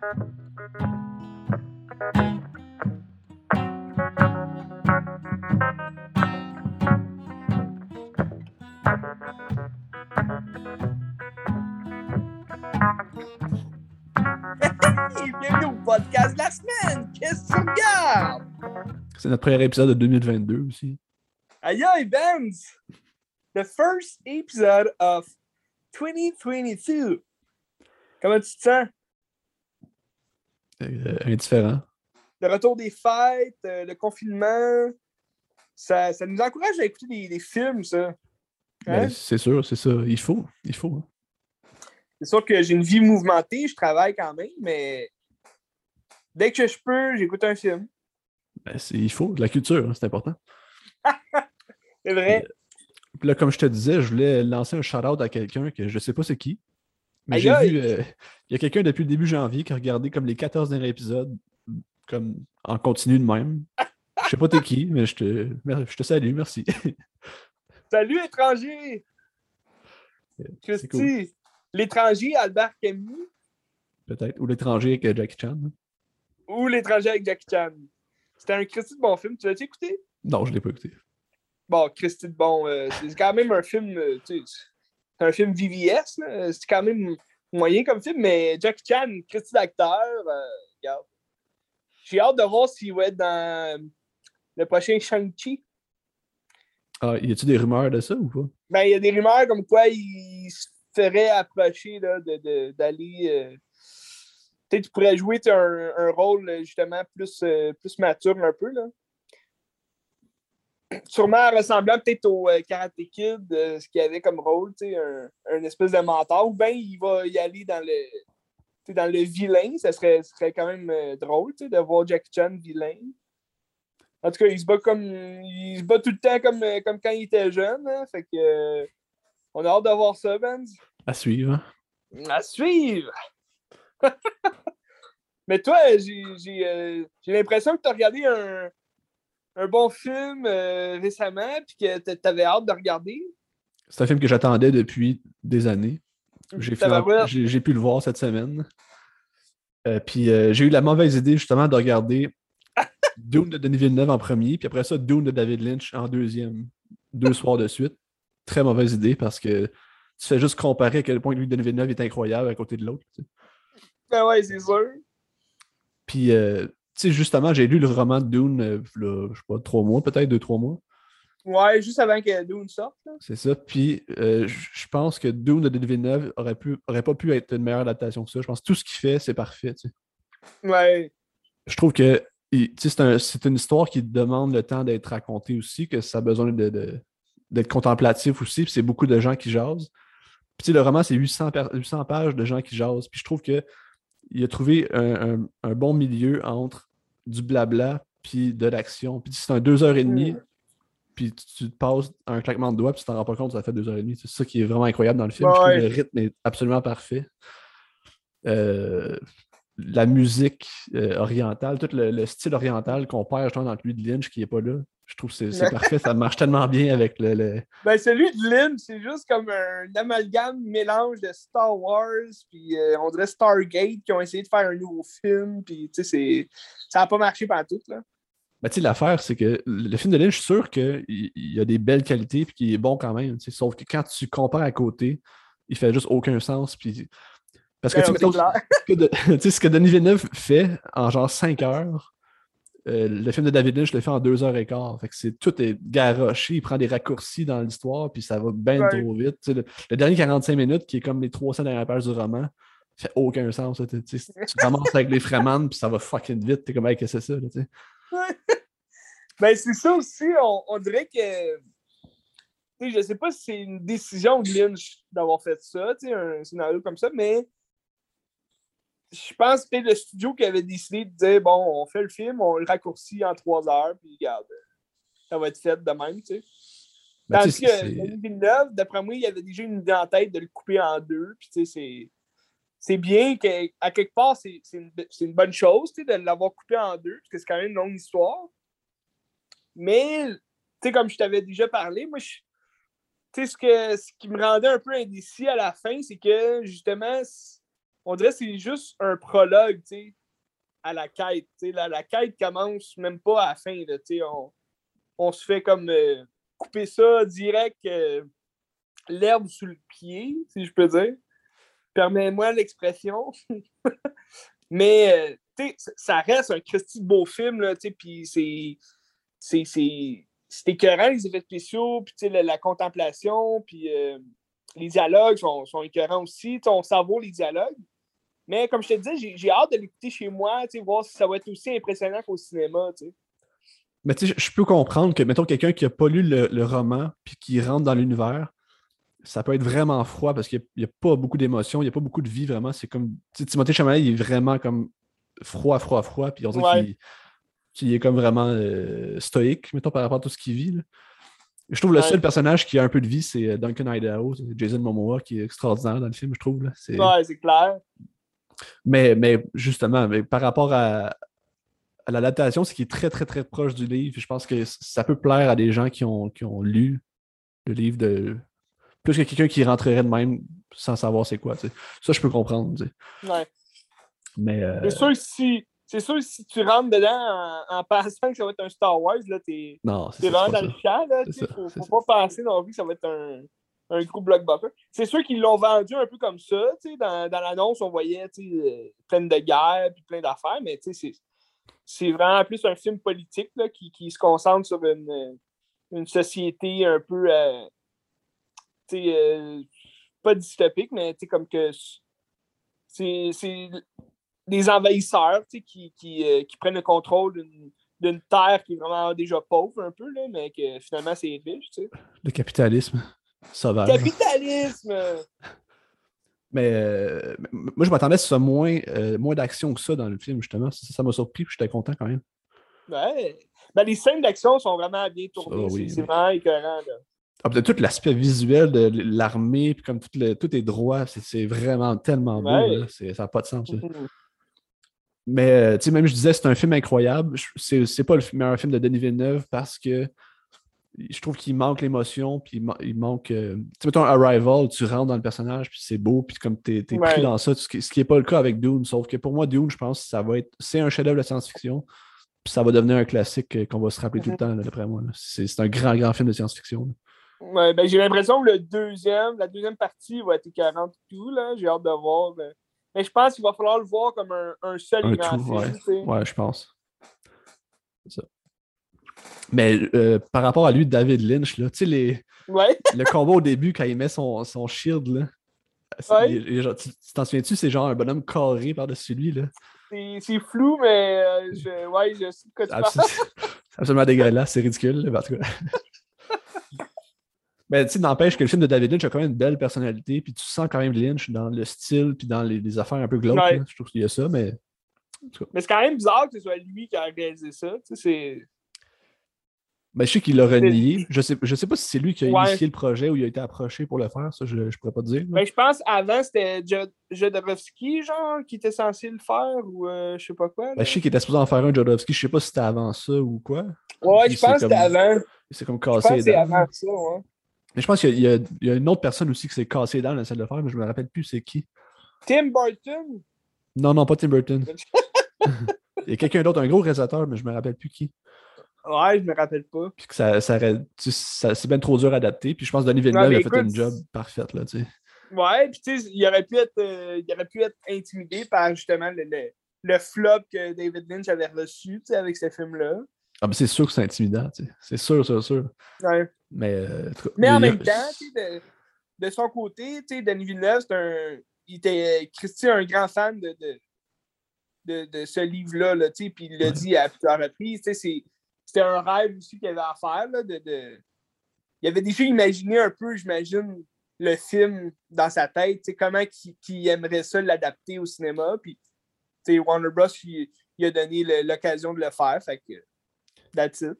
Bienvenue au podcast de la semaine! Qu'est-ce que tu regardes? C'est notre premier épisode de 2022 aussi. Aïe aïe, Benz! The first episode of 2022. Comment tu te sens? Euh, indifférent. Le retour des fêtes, euh, le confinement, ça, ça nous encourage à écouter des, des films, ça. Hein? Ben, c'est sûr, c'est ça. Il faut. Il faut. hein. C'est sûr que j'ai une vie mouvementée, je travaille quand même, mais dès que je peux, j'écoute un film. Ben, il faut. La culture, hein, c'est important. C'est vrai. Puis là, comme je te disais, je voulais lancer un shout-out à quelqu'un que je sais pas c'est qui. Mais j'ai vu. euh, Il y a quelqu'un depuis le début janvier qui a regardé comme les 14 derniers épisodes comme en continu de même. Je sais pas t'es qui, mais je te, je te salue, merci. Salut, étranger! Cool. Christy! L'étranger, Albert Camus, Peut-être. Ou l'étranger avec euh, Jackie Chan. ou l'étranger avec Jackie Chan. C'était un Christy de bon film. Tu l'as-tu écouté? Non, je l'ai pas écouté. Bon, Christy de bon, euh, c'est quand même un film, euh, tu sais, c'est un film VVS, là. c'est quand même moyen comme film, mais Jackie Chan, Christy d'acteur, euh. J'ai hâte de voir s'il va être dans le prochain Shang-Chi. Ah, y a-tu des rumeurs de ça ou pas? Ben, il y a des rumeurs comme quoi il se ferait approcher là, de- de- d'aller. euh, Peut-être qu'il pourrait jouer tu un, un rôle euh, justement plus, euh, plus mature un peu. Là. Sûrement ressemblant peut-être au euh, Karate Kid, euh, ce qu'il avait comme rôle, tu sais, un, un espèce de mentor, ou bien il va y aller dans le, dans le vilain. Ça serait, serait quand même euh, drôle tu sais, de voir Jackie Chan vilain. En tout cas, il se bat comme. Il se bat tout le temps comme, euh, comme quand il était jeune. hein. fait que. on a hâte de voir ça, Benz. À suivre. hein? À suivre! Mais toi, j'ai l'impression que tu as regardé un, un bon film euh, récemment puis que tu avais hâte de regarder. C'est un film que j'attendais depuis des années. J'ai pu le voir cette semaine. Euh, puis euh, j'ai eu la mauvaise idée justement de regarder Dune de Denis Villeneuve en premier, puis après ça, Dune de David Lynch en deuxième, deux soirs de suite. Très mauvaise idée parce que tu fais juste comparer à quel point lui, Denis Villeneuve est incroyable à côté de l'autre. tu sais. Ah ouais, c'est sûr. Puis, euh, sais, justement, j'ai lu le roman de Dune, euh, là, je sais pas, trois mois, peut-être deux, trois mois. Ouais, juste avant que Dune sorte. C'est ça. Puis, euh, je pense que Dune de Villeneuve aurait, pu, aurait pas pu être une meilleure adaptation que ça. Je pense que tout ce qu'il fait, c'est parfait. tu sais. Ouais. Je trouve que c'est un- c'est une histoire qui demande le temps d'être racontée aussi, que ça a besoin de- de- d'être contemplatif aussi. Puis, c'est beaucoup de gens qui jasent. Puis, le roman, c'est 800, per- 800 pages de gens qui jasent. Puis, je trouve que il a trouvé un, un- un bon milieu entre du blabla puis de l'action. Puis, c'est un deux heures et demie. Mm. Puis tu, tu te passes un claquement de doigts, puis tu t'en rends pas compte, ça fait deux heures et demie. C'est ça qui est vraiment incroyable dans le film. Je trouve le rythme est absolument parfait. Euh, la musique euh, orientale, tout le, le style oriental qu'on perd justement dans celui de Lynch qui est pas là. Je trouve que c'est parfait, ça marche tellement bien avec le. le- Ben, celui de Lynch, c'est juste comme un amalgame mélange de Star Wars, puis euh, on dirait Stargate qui ont essayé de faire un nouveau film, puis tu sais, ça n'a pas marché partout, là. Ben, tu sais, l'affaire, c'est que le film de Lynch, je suis sûr qu'il il a des belles qualités puis qu'il est bon quand même. Sauf que quand tu compares à côté, il fait juste aucun sens. Puis... Parce que tu sais, ce que, de- tu sais, ce que Denis Villeneuve fait en genre 5 heures, euh, le film de David Lynch le fait en 2 heures et quart. Fait que c'est, tout est garoché, il prend des raccourcis dans l'histoire, puis ça va bien Ouais. trop vite. Tu sais, le, le dernier 45 minutes, qui est comme les 300 dernières pages du roman, fait aucun sens. Tu sais, tu commences avec les Fremen, puis ça va fucking vite. T'es comme, hey, qu'est-ce que c'est ça? là, tu sais? Ben, c'est ça aussi, on, on dirait que. Sais, je sais pas si c'est une décision de Lynch d'avoir fait ça, tu sais, un scénario comme ça, mais je pense que c'était le studio qui avait décidé de dire bon, on fait le film, on le raccourcit en trois heures, puis regarde, ça va être fait de même, tu sais. Ben, Tandis que Villeneuve, d'après moi, il avait déjà une idée en tête de le couper en deux, puis tu sais, c'est. C'est bien qu'à quelque part, c'est une, une bonne chose tu sais, de l'avoir coupé en deux, parce que c'est quand même une longue histoire. Mais, tu sais, comme je t'avais déjà parlé, moi, je- tu sais, ce, que, ce qui me rendait un peu indécis à la fin, c'est que, justement, on dirait que c'est juste un prologue, tu sais, à la quête. tu sais. La, quête commence même pas à la fin, tu sais. On, on se fait comme euh, couper ça direct, euh, l'herbe sous le pied, si je peux dire. Permets-moi l'expression. Mais, euh, tu sais, ça reste un Christy beau film, tu sais, puis c'est. C'est c'est- c'est écœurant, les effets spéciaux, puis la, la contemplation, puis les dialogues sont, sont écœurants aussi. On savoure les dialogues. Mais comme je te disais, j'ai- j'ai hâte de l'écouter chez moi, voir si ça va être aussi impressionnant qu'au cinéma. Mais tu sais, je peux comprendre que, mettons, quelqu'un qui n'a pas lu le, le roman puis qui rentre dans l'univers, ça peut être vraiment froid parce qu'il n'y a, pas beaucoup d'émotions, il n'y a pas beaucoup de vie vraiment. C'est comme. Timothée Chalamet, il est vraiment comme froid, froid, froid. Puis on dirait Ouais. qu'il qu'il est comme vraiment euh, stoïque, mettons, par rapport à tout ce qu'il vit. là. Je trouve le Ouais. seul personnage qui a un peu de vie, c'est euh, Duncan Idaho, c'est Jason Momoa, qui est extraordinaire dans le film, je trouve. là. C'est- Ouais, c'est clair. Mais, mais justement, mais par rapport à, à l'adaptation, c'est qu'il est très, très, très proche du livre. Je pense que ça peut plaire à des gens qui ont, qui ont lu le livre de. Plus que quelqu'un qui rentrerait de même sans savoir c'est quoi. Ça, je peux comprendre. Ouais. Mais euh, C'est sûr que si. C'est sûr que si tu rentres dedans en, en pensant que ça va être un Star Wars, là, t'es non, c'est t'es ça, vraiment dans le champ, là. Faut, faut pas penser non plus que ça va être un, un gros blockbuster. C'est sûr qu'ils l'ont vendu un peu comme ça. Dans, dans l'annonce, on voyait, euh, plein de guerres puis plein d'affaires, mais c'est- vraiment plus un film politique, là, qui, qui se concentre sur une, une société un peu, euh, euh, pas dystopique, mais comme que c'est des envahisseurs qui, qui, qui prennent le contrôle d'une- terre qui est vraiment déjà pauvre un peu, là, mais que finalement c'est riche. le capitalisme sauvage. Capitalisme! Mais euh, moi, je m'attendais à ce que ce soit moins, euh, moins d'action que ça dans le film, justement. Ça m'a surpris, puis j'étais content quand même. Ouais. Ben, les scènes d'action sont vraiment bien tournées. Oui, c'est oui. vraiment écœurant. Là. Ah, tout l'aspect visuel de l'armée, puis comme tout, le- tout est droit, c'est- vraiment tellement beau. Ouais. là. C'est- Ça n'a pas de sens. Mhm. Mais, euh, tu sais, même je disais, c'est un film incroyable. C'est pas le meilleur film de Denis Villeneuve parce que je trouve qu'il manque l'émotion, puis il, ma- il manque. euh, Tu sais, mettons, Arrival, tu rentres dans le personnage, puis c'est beau, puis comme t'es es Ouais. pris dans ça, ce qui, ce qui est pas le cas avec Dune. Sauf que pour moi, Dune, je pense que ça va être. C'est un chef-d'œuvre de science-fiction, puis ça va devenir un classique euh, qu'on va se rappeler tout le Mhm. temps, d'après moi. C'est un grand, grand film de science-fiction. Ouais, ben, j'ai l'impression que le deuxième, la deuxième partie va être écœurante et tout. Là. J'ai hâte de voir. Mais je pense qu'il va falloir le voir comme un, un seul Un grand tout, film. ouais. Ouais, je pense. C'est ça. Mais euh, par rapport à lui, David Lynch, là, tu sais, les. Ouais. le combat au début, quand il met son, son shield, là. Ouais. tu t'en souviens-tu, c'est genre un bonhomme carré par-dessus lui, là? C'est flou, mais euh, je, ouais, je sais de quoi tu parles. Absol- C'est absolument dégueulasse, c'est ridicule, là, mais en tout cas. Mais tu n'empêche que le film de David Lynch a quand même une belle personnalité, puis tu sens quand même Lynch dans le style, puis dans les, les affaires un peu glauques. Ouais. Je trouve qu'il y a ça, mais Mais c'est quand même bizarre que ce soit lui qui a réalisé ça. Tu sais. Ben, je sais qu'il l'a renié. Je sais, je sais pas si c'est lui qui a Ouais. initié le projet ou il a été approché pour le faire. Ça, je ne pourrais pas te dire. Ben, je pense avant c'était Jo- Jodorowsky, genre, qui était censé le faire ou euh, je sais pas quoi. Ben, je sais qu'il était supposé en faire un Jodorowsky. Je sais pas si c'était avant ça ou quoi. ouais, puis je pense que c'était avant. C'est comme cassé c'est avant ça, ouais. Mais je pense qu'il y, y a- il y a une autre personne aussi qui s'est cassé dans la salle de faire, mais je me rappelle plus c'est qui. Tim Burton? Non, non, pas Tim Burton. il y a quelqu'un d'autre, un gros réalisateur, mais je me rappelle plus qui. Ouais, je me rappelle pas. Puis que ça, ça, ça- c'est bien trop dur à adapter. Puis je pense que Denis Villeneuve a fait une job parfaite là, tu sais. Ouais, puis tu sais, il aurait pu être, euh, il aurait pu être intimidé par justement le, le, le flop que David Lynch avait reçu, tu sais, avec ce film-là. Ah, mais c'est sûr que c'est intimidant, tu sais. C'est sûr, sûr, sûr. Ouais. Mais, euh, Mais en même temps, tu sais, de, de son côté, tu sais, Denis Villeneuve, c'est un. Il était euh, Christy, un grand fan de, de, de, de ce livre-là, là, tu sais, puis il l'a Ouais. dit à plusieurs reprises. tu sais, c'est- C'était un rêve aussi qu'il avait à faire. Là, de, de... Il avait déjà imaginé un peu, j'imagine, le film dans sa tête, comment il, qu'il aimerait ça l'adapter au cinéma. Puis, Warner Bros. Il, il a donné l'occasion de le faire. Fait que, that's it.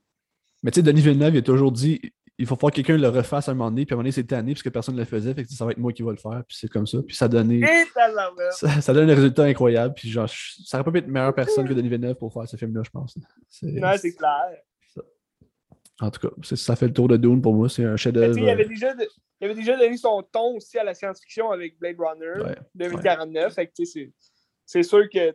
Mais tu sais, Denis Villeneuve, il a toujours dit il faut faire que quelqu'un le refasse à un moment donné, puis à un moment donné, c'était année, puisque personne ne le faisait, fait que ça va être moi qui va le faire, puis c'est comme ça. Puis ça tabarouette. Ça, ça donne un résultat incroyable, puis genre, ça aurait pas pu être une meilleure personne que Denis Villeneuve pour faire ce film-là, je pense. C'est- Non, c'est clair. En tout cas, c'est- ça fait le tour de Dune pour moi. C'est un chef-d'œuvre. il, avait déjà de- il avait déjà donné son ton aussi à la science-fiction avec Blade Runner Ouais, 2049. Fait que, c'est- c'est sûr que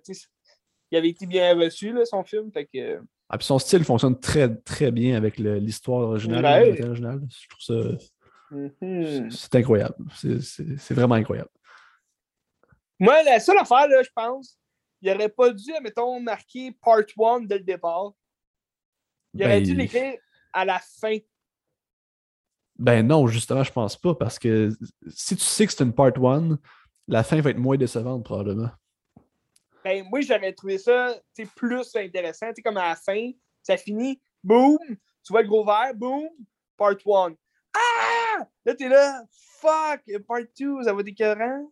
il avait été bien reçu, là, son film. Fait que, Ah, puis son style fonctionne très, très bien avec l'histoire originale. Ouais. Je trouve ça. mhm. C'est incroyable. C'est- vraiment incroyable. Moi, la seule affaire, là, je pense, il aurait pas dû, mettons, marquer part 1 dès le départ. Il aurait Ben, dû l'écrire à la fin. Ben non, justement, je pense pas, parce que si tu sais que c'est une part 1, la fin va être moins décevante, probablement. Ben, moi, j'aurais trouvé ça plus intéressant. Comme à la fin, ça finit, boum, tu vois le gros verre, boum, part 1. Ah! Là, t'es là, fuck, part 2, ça va être écœurant.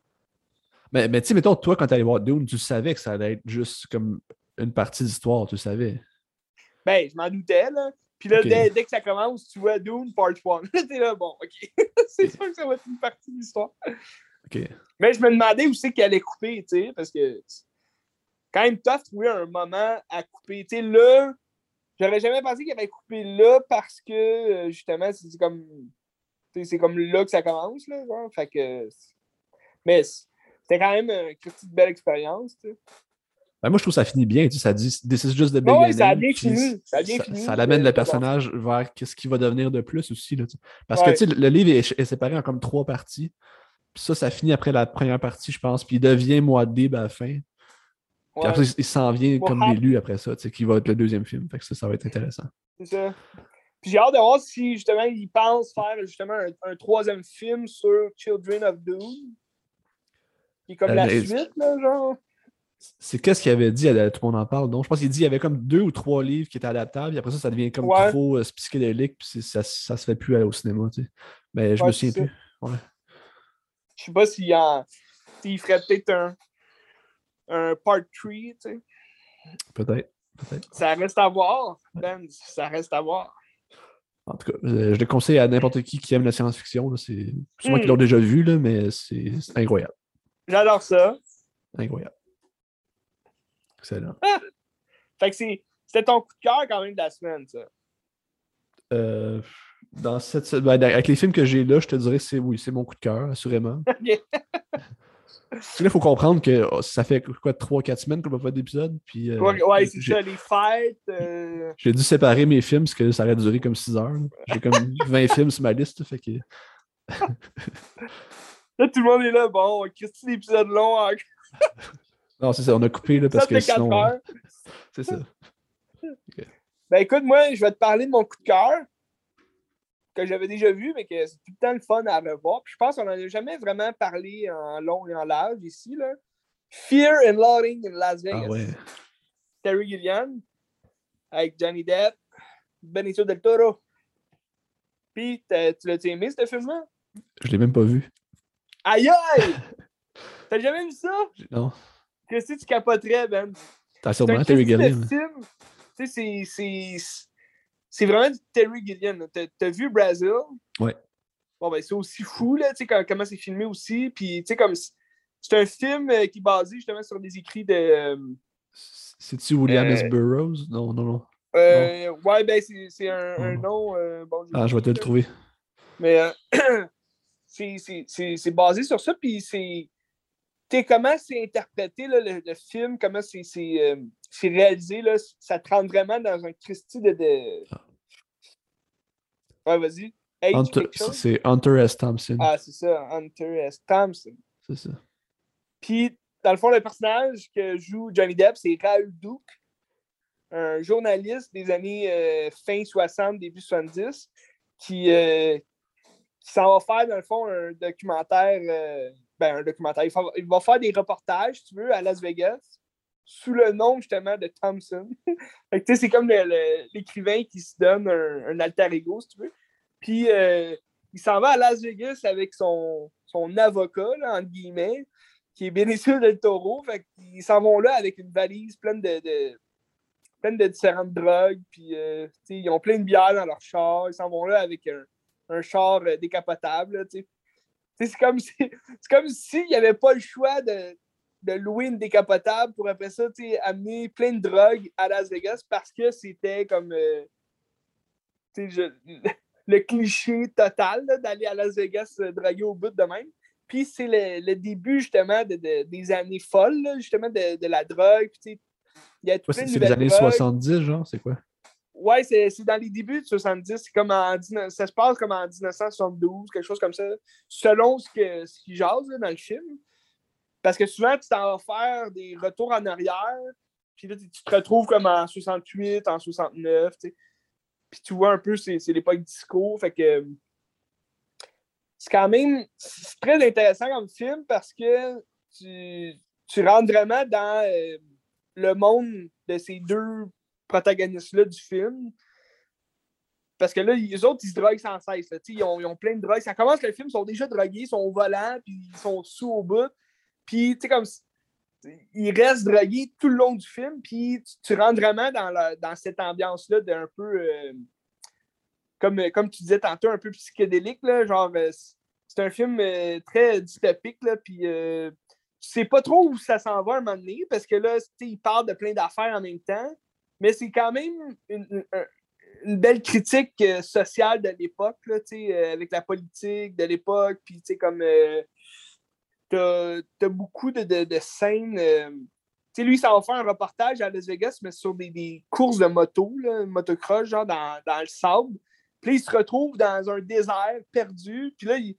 Mais, mais tu sais, mettons, toi, quand tu allais voir Dune, tu savais que ça allait être juste comme une partie d'histoire, tu savais. Ben, je m'en doutais, là. Puis là, dès, dès que ça commence, tu vois Dune, part 1. Là, t'es là, bon, OK. c'est sûr que ça va être une partie de l'histoire. OK. Mais je me demandais où c'est qu'elle allait couper, tu sais, parce que quand même tough trouver un moment à couper. Tu sais, là, j'aurais jamais pensé qu'il avait coupé là parce que, euh, justement, c'est comme, tu sais, c'est comme là que ça commence, là, genre. Fait que, mais c'était quand même une petite belle expérience, tu sais. Ben, moi, je trouve que ça finit bien. Tu sais, ça dit This is just the Ouais, ça a bien fini, ça a bien fini, ça l'amène euh, le personnage vers qu'est-ce qu'il va devenir de plus aussi. Là, tu sais. Parce Ouais. que tu sais, le livre est, est séparé en comme trois parties. Puis ça, ça finit après la première partie, je pense. Puis il devient Moadib à la fin. Puis Ouais, après, il- s'en vient comme Mohab. l'élu après ça, tu sais, qui va être le deuxième film. Fait que ça, ça va être intéressant. c'est ça. Puis j'ai hâte de voir si, justement, ils pensent faire, justement, un, un troisième film sur Children of Doom. Qui est comme Euh, la mais- suite, là, genre. C'est qu'est-ce qu'il avait dit, à- tout le monde en parle. Donc, je pense qu'il dit qu'il y avait comme deux ou trois livres qui étaient adaptables, et après ça, ça devient comme Ouais. trop euh, psychédélique, puis ça, ça se fait plus aller au cinéma, tu sais. Mais je Ouais, me souviens plus. Je sais pas s'il en... s'il ferait peut-être un, un part 3, tu sais. Peut-être. Peut-être. Ça reste à voir, Ben. Ça reste à voir. En tout cas, euh, je le conseille à n'importe qui qui aime la science-fiction. C'est sûrement Hmm. qu'ils l'ont déjà vu, là, mais c'est incroyable. J'adore ça. Incroyable. Excellent. Fait que c'est- c'était ton coup de cœur quand même de la semaine, ça. Euh, dans cette, ben, avec les films que j'ai là, je te dirais que c'est oui, c'est mon coup de cœur, assurément. Que là, il faut comprendre que oh, ça fait quoi, 3-4 semaines qu'on n'a pas fait d'épisode. Puis, euh, Ouais, ouais, c'est ça, les fêtes. euh, J'ai dû séparer mes films parce que ça aurait duré comme 6 heures. J'ai comme 20 films sur ma liste. Fait que... Là, tout le monde est là. Bon, Christy, l'épisode long. Non, c'est ça, on a coupé là, parce Ça que fait 4 sinon. C'est ça. Ben écoute, moi, je vais te parler de mon coup de cœur que j'avais déjà vu, mais que c'est tout le temps le fun à revoir. Puis je pense qu'on n'en a jamais vraiment parlé en long et en large ici. Là. Fear and Loading in Las Vegas. Ah ouais. Terry Gilliam avec Johnny Depp, Benicio del Toro. Puis, tu l'as aimé, ce film-là? Je l'ai même pas vu. Aïe aïe! T'as jamais vu ça? Non. Qu'est-ce que tu capoterais, Ben? T'as sûrement Terry Gilliam. Tu sais, c'est- c'est. Vraiment du Terry Gilliam. T'as vu Brazil? Ouais. Bon, ben, c'est aussi fou, là, tu sais, comme- comment c'est filmé aussi. Puis, tu sais, comme. C'est un film euh, qui est basé justement sur des écrits de. euh, C'est-tu William Euh, S. Burroughs? Non, non, non. euh, ouais, ben, c'est c'est un, un Non. nom. euh, bon, Ah, je vais te le trouver. Mais euh, c'est- c'est c'est- c'est basé sur ça. Puis c'est. Comment c'est interprété, là, le, le film, comment c'est euh, c'est réalisé, là, ça te rentre vraiment dans un Christie de. de... Ouais, vas-y. C'est Hunter S. Thompson. Ah, c'est ça, Hunter S. Thompson. C'est ça. Puis, dans le fond, le personnage que joue Johnny Depp, c'est Raoul Duke, un journaliste des années euh, fin 60, début 70, qui, euh, qui s'en va faire, dans le fond, un documentaire. Ben, un documentaire. Il, il va faire des reportages, si tu veux, à Las Vegas, sous le nom, justement, de Thompson. C'est comme l'écrivain qui se donne un, alter ego, si tu veux. Puis, euh, il s'en va à Las Vegas avec son, son avocat, entre guillemets, qui est Benicio del Toro. Fait qu'ils s'en vont là avec une valise pleine de, de- différentes drogues. Puis, euh, ils ont plein de bières dans leur char. Ils s'en vont là avec un, char euh, décapotable tu sais. Tu sais, C'est comme si c'est comme s'il n'y avait pas le choix de, de louer une décapotable pour après ça amener plein de drogues à Las Vegas parce que c'était comme. euh, le cliché total d'aller à Las Vegas draguer au bout de même. Puis c'est le, début justement des années folles, justement de, la drogue. c'est les années 70, genre, c'est quoi? Ouais, c'est dans les débuts de 70. Comme en, ça se passe comme en 1972, quelque chose comme ça, selon ce qu'ils ce qu jase dans le film. Parce que souvent, tu t'en vas faire des retours en arrière, puis là, tu te retrouves comme en 68, en 69, tu sais. Puis tu vois un peu, c'est l'époque disco, fait que c'est quand même très intéressant comme film parce que tu, tu rentres vraiment dans euh, le monde de ces deux protagonistes-là du film. Parce que là, les autres, ils se droguent sans cesse. Ils ont, ils, ont, plein de drogues. Ça commence le film, ils sont déjà drogués, ils sont au volant, puis ils sont sous au bout. Puis, tu sais, comme ils restent drogués tout le long du film, puis tu, rentres vraiment dans, dans cette ambiance-là d'un peu. Euh, comme, euh, comme tu disais tantôt, un peu psychédélique. Là, genre, euh, c'est un film euh, très dystopique, là, puis tu sais pas trop où ça s'en va à un moment donné, parce que là, il parle de plein d'affaires en même temps, mais c'est quand même une, belle critique sociale de l'époque, avec la politique de l'époque, puis comme t'as as beaucoup de, de, scènes. sais, lui, ça va faire un reportage à Las Vegas, mais sur des, des courses de moto, là, motocross, genre dans, dans, le sable. Puis il se retrouve dans un désert perdu. Puis là, il,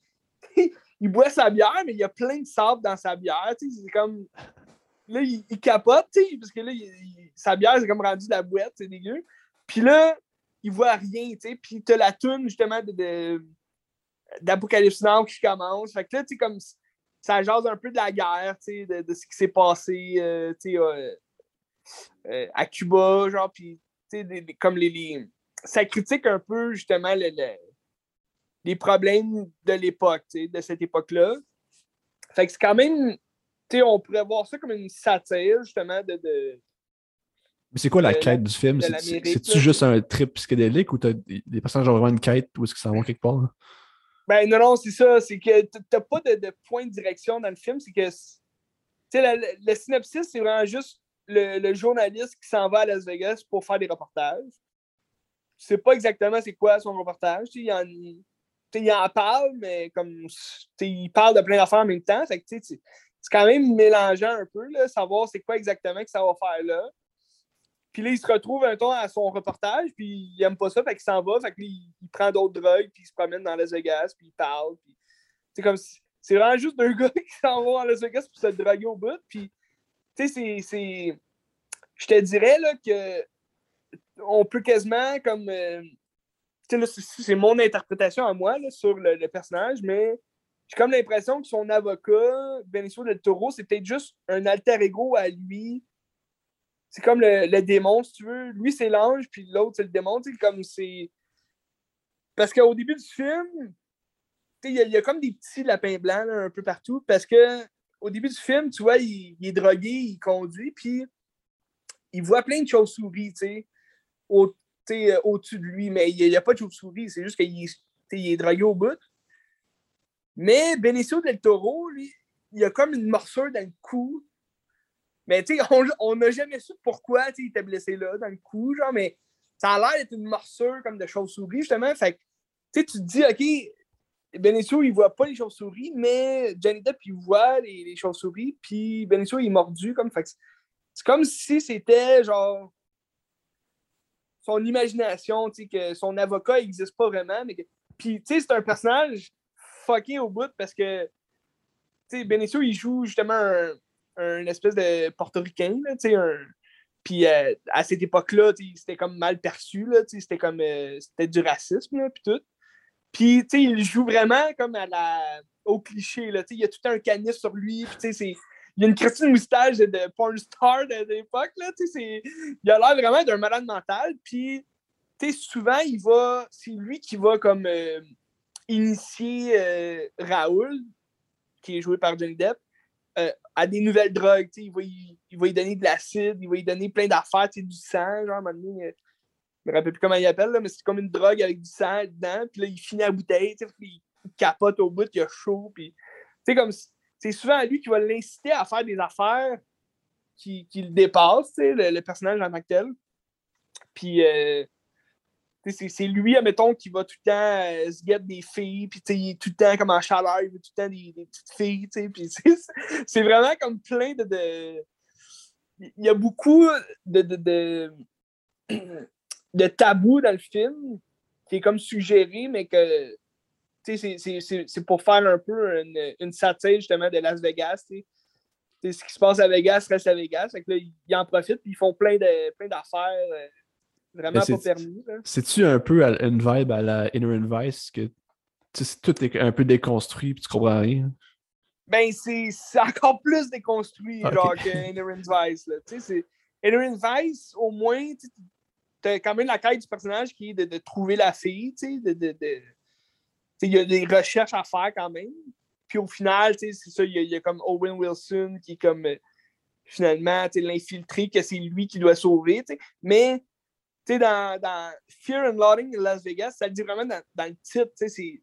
il boit sa bière, mais il y a plein de sable dans sa bière. C'est comme. Là, il, capote, parce que là, sa bière, c'est comme rendu de la boîte, c'est dégueu. Puis là, il voit rien, tu sais. Puis t'as la toune, justement, de, d'Apocalypse Now qui commence. Fait que là, tu sais, comme ça jase un peu de la guerre, tu sais, de, ce qui s'est passé, euh, tu sais, euh, euh, à Cuba, genre, puis, tu sais, comme les, les ça critique un peu justement les problèmes de l'époque, de cette époque-là. Fait que c'est quand même, on pourrait voir ça comme une satire justement de. mais c'est quoi la quête du film? C'est-tu juste un trip psychédélique ou t'as des personnages ont vraiment une quête ou est-ce que ça va quelque part? Ben non, non, c'est ça. C'est que t'as pas de, point de direction dans le film. C'est que le synopsis, c'est vraiment juste le, le journaliste qui s'en va à Las Vegas pour faire des reportages sais pas exactement c'est quoi son reportage. Il en, il en parle, mais comme il parle de plein d'affaires en même temps. C'est quand même mélangeant un peu, là, savoir c'est quoi exactement que ça va faire là. Puis là, il se retrouve un temps à son reportage, puis il aime pas ça, fait qu'il s'en va, fait qu'il il prend d'autres drogues, puis il se promène dans Las Vegas, puis il parle. c'est comme c'est vraiment juste deux gars qui s'en vont à Las Vegas pour se droguer au bout. Puis, tu sais, c'est. Je te dirais là, que on peut quasiment comme. Euh, c'est mon interprétation à moi sur le, personnage, mais j'ai comme l'impression que son avocat, Benicio del Toro, c'est peut-être juste un alter ego à lui. C'est comme le, démon, si tu veux. Lui, c'est l'ange, puis l'autre, c'est le démon. comme c'est. Parce qu'au début du film, il y, a comme des petits lapins blancs un peu partout. Parce que au début du film, tu vois, il, est drogué, il conduit, puis il voit plein de chauves-souris, tu sais au, au-dessus de lui, mais il n'y a, pas de chauve-souris, c'est juste qu'il est, dragué au bout. Mais Benicio del Toro, lui, il a comme une morsure dans le cou. Mais tu sais, on n'a jamais su pourquoi il était blessé là, dans le cou, genre, mais ça a l'air d'être une morsure comme de chauve-souris, justement. Fait tu te dis, OK, Benicio, il voit pas les chauves-souris, mais Johnny Depp, il voit les, les chauves-souris, puis Benicio, il est mordu, comme, fait c'est comme si c'était genre son imagination, que son avocat n'existe pas vraiment. Mais Puis, tu sais, c'est un personnage fucké au bout parce que, tu Benicio, il joue justement un, espèce de portoricain. Puis euh, à cette époque-là, c'était comme mal perçu, là, c'était comme euh, c'était du racisme, puis tout. Puis, il joue vraiment comme à la... au cliché, là, il y a tout un canis sur lui, il y a une Christine moustache de, de porn star de, l'époque. Il a l'air vraiment d'un malade mental. Puis, souvent, il va. C'est lui qui va comme euh, initier euh, Raoul, qui est joué par Johnny Depp, euh, à des nouvelles drogues. Il va, il, va lui donner de l'acide, il va lui donner plein d'affaires, du sang, genre, moment donné, je me rappelle plus comment il appelle, là, mais c'est comme une drogue avec du sang dedans. Puis là, il finit la bouteille, puis il capote au bout, il a chaud. Puis, comme c'est souvent lui qui va l'inciter à faire des affaires qui, qui le dépassent, le, le, personnage en tant que tel. Puis, euh, c'est lui, admettons, qui va tout le temps euh, se guetter des filles, puis il est tout le temps comme en chaleur, il veut tout le temps des, petites filles, puis c'est vraiment comme plein de, de, Il y a beaucoup de, de, de, tabous dans le film qui est comme suggéré, mais que c'est pour faire un peu une, une, satire justement de Las Vegas. T'sais. ce qui se passe à Vegas reste à Vegas. Fait que là, ils en profitent et ils font plein d'affaires plein euh, vraiment pas permis. C'est-tu un peu une vibe à la Inner Vice que tout est un peu déconstruit et tu comprends rien? Ben, c'est encore plus déconstruit genre, que Inner Vice. Là. Inner Vice, au moins, tu as quand même la quête du personnage qui est de, de trouver la fille, de, de, de il y a des recherches à faire quand même. Puis au final, c'est ça, il y, a comme Owen Wilson qui est comme euh, finalement l'infiltré, que c'est lui qui doit sauver. Mais dans, dans Fear and Loading de Las Vegas, ça le dit vraiment dans, dans le titre.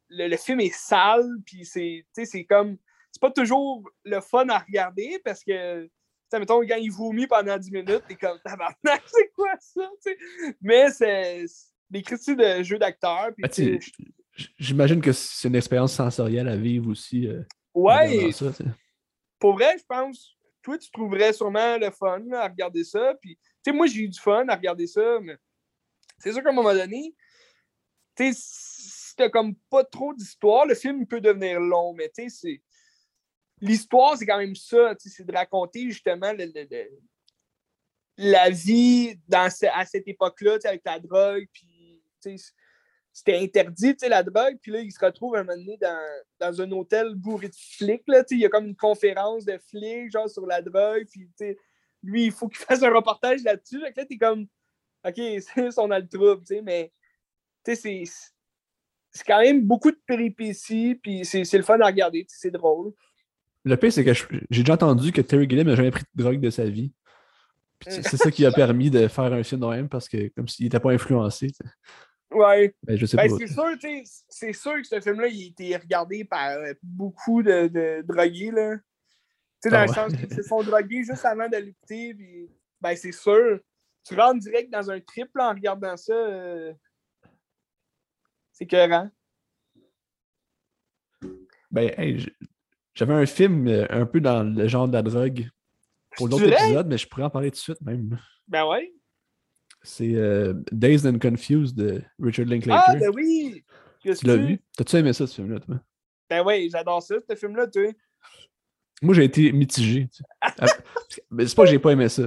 Le, le, film est sale, puis c'est comme. C'est pas toujours le fun à regarder parce que mettons, quand il vomit pendant 10 minutes, t'es comme, tabarnak, c'est quoi ça? Mais c'est des critiques de jeu d'acteur. Ben, j'imagine que c'est une expérience sensorielle à vivre aussi. Euh, ouais. pour vrai, je pense, toi, tu trouverais sûrement le fun à regarder ça. Puis, moi, j'ai eu du fun à regarder ça, mais c'est sûr qu'à un moment donné, tu sais, si comme pas trop d'histoire, le film peut devenir long, mais tu sais, l'histoire, c'est quand même ça, c'est de raconter justement la vie dans à cette époque-là, avec la drogue, puis c'était interdit, la drogue, puis là, il se retrouve un moment donné dans, un hôtel bourré de flics, là, il y a comme une conférence de flics, genre, sur la drogue, puis lui, il faut qu'il fasse un reportage là-dessus, là, t'es comme, OK, c'est on a le trouble, mais, c'est c'est quand même beaucoup de péripéties, puis c'est le fun à regarder, c'est drôle. Le pire, c'est que j'ai déjà entendu que Terry Gilliam n'a jamais pris de drogue de sa vie. C'est ça qui a permis de faire un film de même parce que comme s'il n'était pas influencé. Ouais. Ben, je sais ben, C'est sûr, c'est sûr que ce film-là, il a été regardé par euh, beaucoup de, de drogués. Là. sais, dans ah le sens qu'ils se sont drogués juste avant de l'écouter. Puis, ben, c'est sûr. Tu rentres direct dans un trip en regardant ça. Euh... C'est cohérent. Ben, hey, j'avais un film euh, un peu dans le genre de la drogue pour l'autre épisode, mais je pourrais en parler tout de suite même. Ben ouais. C'est euh, Dazed and Confused de Richard Linklater. Ah, ben oui! Tu l'as vu? T'as-tu aimé ça, ce film-là, toi? Ben oui, j'adore ça, ce film-là, toi. Moi, j'ai été mitigé. Ah, mais c'est pas que j'ai pas aimé ça.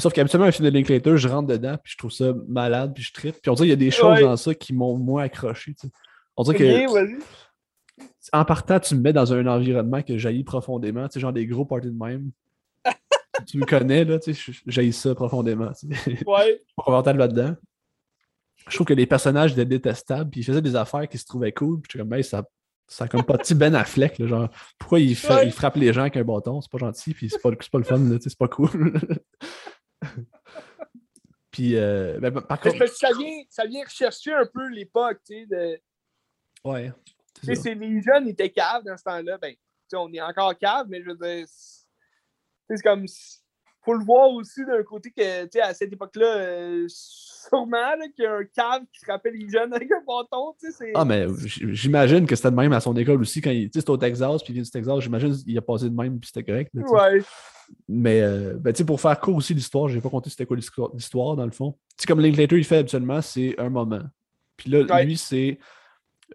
Mais sauf qu'habituellement, un film de Linklater, je rentre dedans, puis je trouve ça malade, puis je tripe. Puis on dirait qu'il y a des choses dans ça qui m'ont moins accroché. On dirait que en partant, tu me mets dans un environnement que j'haïs profondément, tu sais, genre des gros parties de même. tu me connais, là, tu sais, j'haïs ça profondément. Tu sais. Ouais. Pas là-dedans. Je trouve que les personnages étaient détestables, puis ils faisaient des affaires qui se trouvaient cool, puis je suis comme, ben, ça, ça a comme pas petit Ben Affleck, là, genre, pourquoi il, fait, il, frappe les gens avec un bâton, c'est pas gentil, puis c'est pas, pas le fun, là, c'est pas cool. puis, euh, ben, par contre... Ça vient, ça vient rechercher un peu l'époque, tu sais, de... Ouais. C'est les jeunes étaient caves dans ce temps-là. Ben, on est encore cave, mais je veux dire, c'est comme. Faut le voir aussi d'un côté que, tu sais, à cette époque-là, euh, sûrement qu'il y a un cave qui se rappelle les jeunes avec un bâton, tu sais. Ah, mais j'imagine que c'était de même à son école aussi. Quand il, c'était au Texas, puis il vient du Texas, j'imagine qu'il a passé de même, puis c'était correct. ouais. Mais, euh, ben, tu pour faire court aussi l'histoire, j'ai pas compté c'était quoi l'histoire, dans le fond. Tu sais, comme Linklater, il fait habituellement, c'est un moment. Puis là, lui, c'est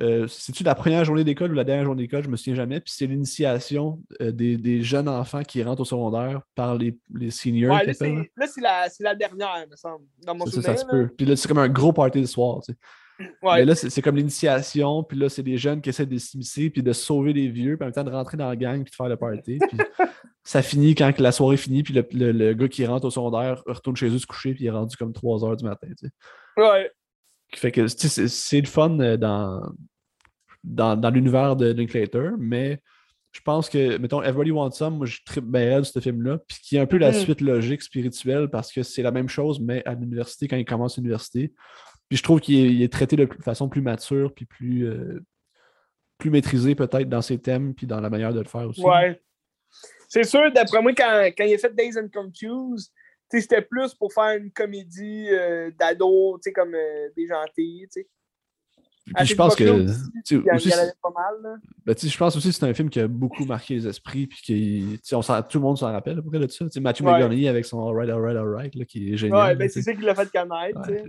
euh, c'est-tu la première journée d'école ou la dernière journée d'école, je me souviens jamais. Puis c'est l'initiation euh, des, jeunes enfants qui rentrent au secondaire par les, les seniors. Ouais, là, c'est la, la, dernière, me semble, dans mon souvenir. Ça, ça se peut. Puis là, c'est comme un gros party de soir. Tu sais. Ouais. Mais là, c'est comme l'initiation, puis là, c'est des jeunes qui essaient de s'immiscer, puis de sauver les vieux, puis en même temps de rentrer dans la gang, puis de faire le party. Puis ça finit quand la soirée finit, puis le, le, gars qui rentre au secondaire retourne chez eux se coucher, puis il est rendu comme 3 heures du matin. Tu sais. Ouais. Fait que c'est le fun euh, dans, dans, dans l'univers de Linklater, mais je pense que, mettons, Everybody Wants Some, moi je tripe bien ce film-là, puis qui est un peu la mm. suite logique spirituelle parce que c'est la même chose, mais à l'université quand il commence l'université. Puis je trouve qu'il est, traité de façon plus mature, puis plus, euh, plus maîtrisé peut-être dans ses thèmes, puis dans la manière de le faire aussi. Ouais. C'est sûr, d'après moi, quand, quand il a fait Days and Confused, c'était plus pour faire une comédie euh, d'ado, comme euh, déjanté, tu sais. Puis je pense que. Aussi, pas mal. Ben, je pense aussi que c'est un film qui a beaucoup marqué les esprits. Puis qui, on tout le monde s'en rappelle à peu près de ça. Matthew ouais. McGonaghy avec son Alright, Alright, Alright, là, qui est génial. Ouais, ben, c'est ça qui l'a fait connaître. Ouais,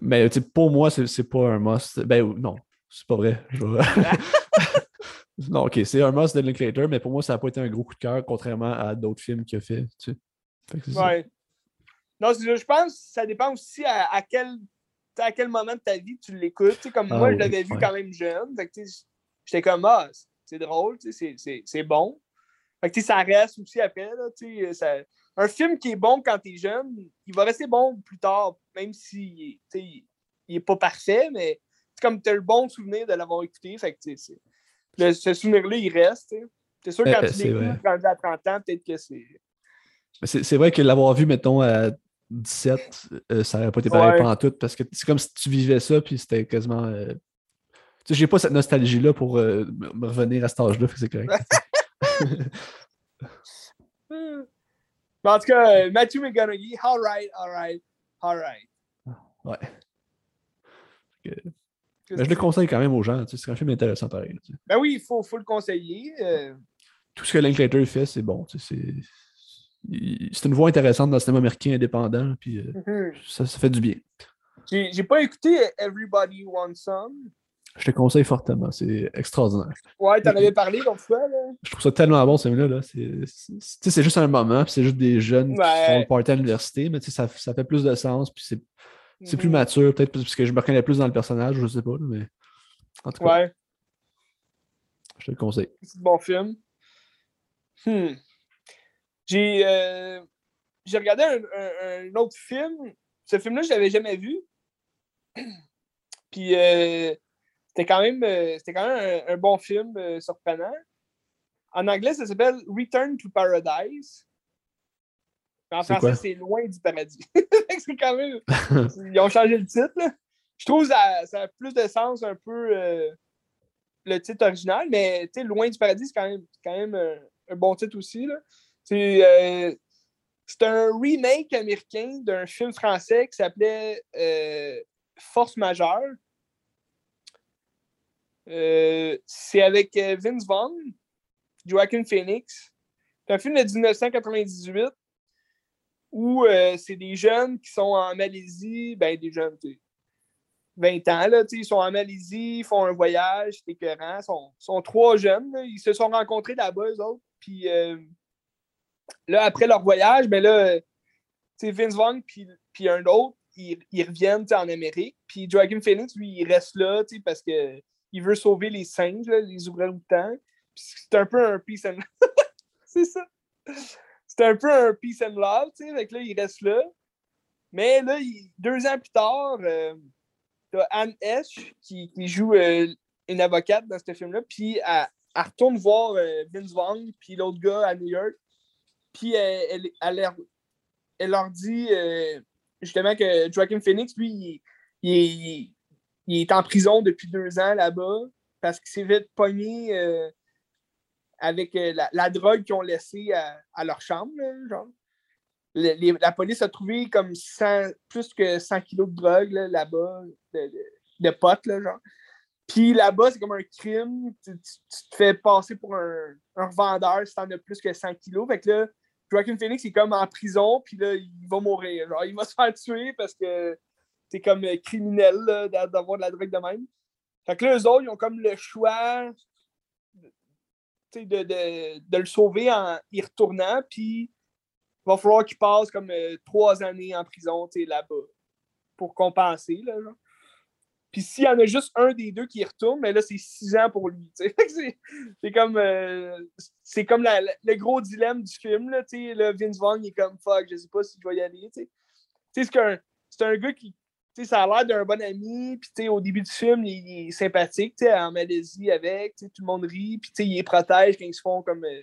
Mais pour moi, c'est pas un must. Ben non, c'est pas vrai. non, ok, c'est un must de Linklater, mais pour moi, ça n'a pas été un gros coup de cœur, contrairement à d'autres films qu'il a fait. Tu sais. ouais. Non, je pense que ça dépend aussi à, à quel à quel moment de ta vie tu l'écoutes. Comme moi, je ah l'avais vu quand même jeune. J'étais comme, ah, c'est drôle, c'est bon. Fait que, ça reste aussi après. Là, ça... Un film qui est bon quand tu es jeune, il va rester bon plus tard, même s'il si, il n'est pas parfait, mais comme tu as le bon souvenir de l'avoir écouté. Fait que, le, ce souvenir-là, il reste. C'est sûr, quand tu l'écoutes, as 30 ans, peut-être que c'est. C'est vrai que l'avoir vu, mettons, à 17, euh, ça n'aurait pas été pareil pendant tout parce que c'est comme si tu vivais ça, puis c'était quasiment. Euh... Tu sais, j'ai pas cette nostalgie-là pour euh, me revenir à cet âge-là, c'est correct. en tout cas, euh, Matthew McGonaghy, alright, alright, alright. Ouais. Mais je le conseille quand même aux gens, c'est un film intéressant pareil. Ben oui, il faut, faut le conseiller. Tout ce que Linklater fait, c'est bon. C'est c'est une voix intéressante dans le cinéma américain indépendant, puis euh, mhm. ça, ça, fait du bien. J'ai pas écouté Everybody Wants Some. Je te conseille fortement, c'est extraordinaire. Ouais, t'en avais parlé l'autre fois. Là. Je trouve ça tellement bon, ce film-là. C'est juste un moment, puis c'est juste des jeunes qui font le party à l'université, mais ça, ça fait plus de sens, puis c'est plus mhm. mature, peut-être parce que je me reconnais plus dans le personnage, je sais pas, mais en tout cas. Ouais. Je te le conseille. C'est un bon film. Hmm. J'ai euh, j'ai regardé un, autre film. Ce film-là, je ne l'avais jamais vu. Puis euh, c'était quand même, euh, c'était quand même un, bon film surprenant. En anglais, ça s'appelle Return to Paradise. En français, c'est Loin du paradis. c'est quand même. Ils ont changé le titre. Je trouve que ça, ça, a plus de sens un peu le titre original, mais Loin du paradis, c'est quand même, quand même un, bon titre aussi. Euh, c'est un remake américain d'un film français qui s'appelait euh, Force majeure. Euh, c'est avec Vince Vaughn, Joaquin Phoenix. C'est un film de 1998 où c'est des jeunes qui sont en Malaisie, ben des jeunes, 20 ans, là, ils sont en Malaisie, ils font un voyage, c'est écœurant. Ils sont, trois jeunes, ils se sont rencontrés là-bas, eux autres. Puis Là, après leur voyage, ben là, Vince Vaughn puis un autre, ils, reviennent en Amérique. Puis Joaquin Phoenix, lui, il reste là parce qu'il veut sauver les singes, les ouvreurs du temps. C'est un peu un peace and C'est ça. C'est un peu un peace and love, tu sais. là, il reste là. Mais là, deux ans plus tard, euh, t'as Anne Esch qui, joue euh, une avocate dans ce film-là. Puis elle, retourne voir euh, Vince Vaughn puis l'autre gars à New York. Puis elle, elle, leur dit euh, justement que Joaquin Phoenix, lui, il, est en prison depuis deux ans là-bas parce qu'il s'est fait pogner euh, avec euh, la, drogue qu'ils ont laissée à, leur chambre. genre. la police a trouvé comme plus que 100 kilos de drogue là-bas, de, potes. Puis là-bas, c'est comme un crime. Tu, te fais passer pour un, un revendeur si t'en as plus que 100 kilos. Fait que là, Joaquin Phoenix est comme en prison, puis là, il va mourir. Genre, il va se faire tuer parce que c'est comme euh, criminel d'avoir de la drogue de même. Fait que là, eux autres, ils ont comme le choix de, de, de, le sauver en y retournant, puis il va falloir qu'il passe comme euh, trois années en prison là-bas pour compenser. Là. Puis s'il y en a juste un des deux qui retourne, mais là, c'est six ans pour lui. C'est comme, euh, c'est comme le gros dilemme du film. Là, là, Vince Vaughn, il est comme fuck, je sais pas si je vais y aller. C'est un gars qui. Ça a l'air d'un bon ami, puis au début du film, il, est sympathique, en Malaisie avec, tout le monde rit, puis il les protège quand ils se font comme. Euh,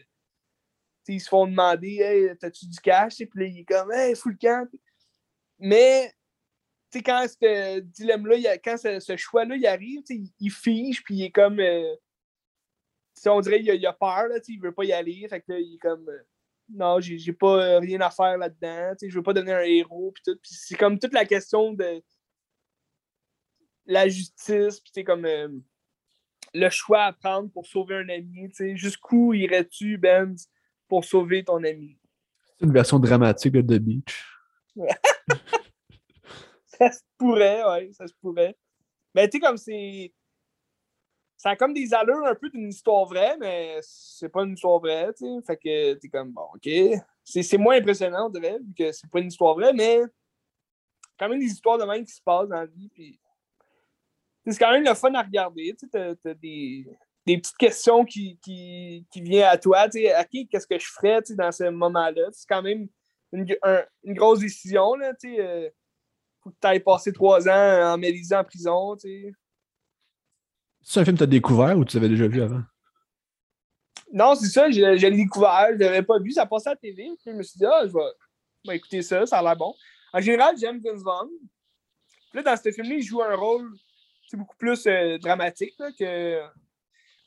ils se font demander Hey, t'as-tu du cash? Puis là, il est comme Hey, fous le camp. Mais quand ce dilemme-là, quand ce, choix-là, il arrive, il, fige, puis il est comme. Euh, on dirait qu'il a, a, peur, là, il veut pas y aller. Fait que là, il est comme. Euh, non, j'ai pas euh, rien à faire là-dedans. Je veux pas devenir un héros. Puis tout. Puis c'est comme toute la question de la justice. Puis c'est comme euh, le choix à prendre pour sauver un ami. tu sais. Jusqu'où irais-tu, Ben, pour sauver ton ami? C'est une version dramatique de The Beach. Ça se pourrait, ouais, ça se pourrait. Mais tu sais, comme c'est. Ça a comme des allures un peu d'une histoire vraie, mais c'est pas une histoire vraie, tu sais. Fait que t'es comme, bon, OK. C'est c'est moins impressionnant, on dirait, vu que c'est pas une histoire vraie, mais quand même des histoires de même qui se passent dans la vie, puis c'est quand même le fun à regarder, tu t'as des, des petites questions qui, qui, qui viennent à toi, tu sais. OK, qu'est-ce que je ferais, tu sais, dans ce moment-là? C'est quand même une, un- une grosse décision, là, tu sais. euh, faut que tu ailles passer trois ans en Mélisée en prison, tu sais. C'est un film que tu as découvert ou tu l'avais déjà vu avant? Non, c'est ça, je, je l'ai découvert, je l'avais pas vu, ça passait à la télé. Puis je me suis dit, ah, je vais, je vais écouter ça, ça a l'air bon. En général, j'aime Vince Vaughn. Puis là, dans ce film-là, il joue un rôle c'est beaucoup plus euh, dramatique là, que.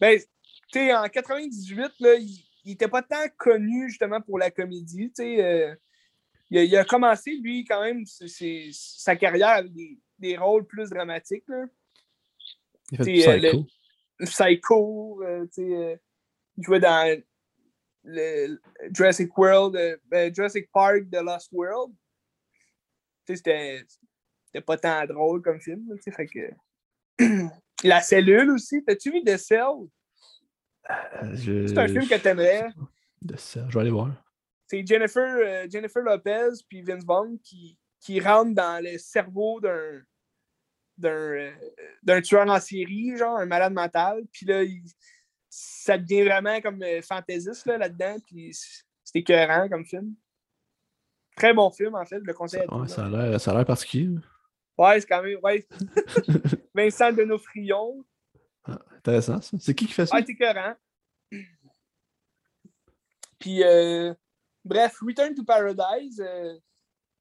Ben, tu sais, en 98, là, il, il était pas tant connu justement pour la comédie. tu sais. euh, il, a, il a commencé, lui, quand même, sa carrière avec des, des rôles plus dramatiques. Là. Il fait euh, Psycho. Psycho, euh, tu sais, il jouait dans le Jurassic World, ben, Jurassic Park The Lost World. Tu sais, c'était pas tant drôle comme film, là, tu sais, fait que... La cellule aussi, t'as-tu vu The Cell? Euh, je- C'est un film que t'aimerais. De ça, je vais aller voir. C'est Jennifer, euh, Jennifer Lopez puis Vince Vaughn qui, qui rentrent dans le cerveau d'un d'un euh, tueur en série, genre un malade mental. Puis là, il- ça devient vraiment comme euh, fantaisiste là, là-dedans. Puis c- c'est écœurant comme film. Très bon film, en fait, je le Ouais, monde. ça a l'air ça a l'air particulier. Ouais, c'est quand même. Ouais. Vincent Denofrion. Intéressant, ça. C'est qui qui fait ça? C'est écœurant. Puis, euh, bref, Return to Paradise, euh,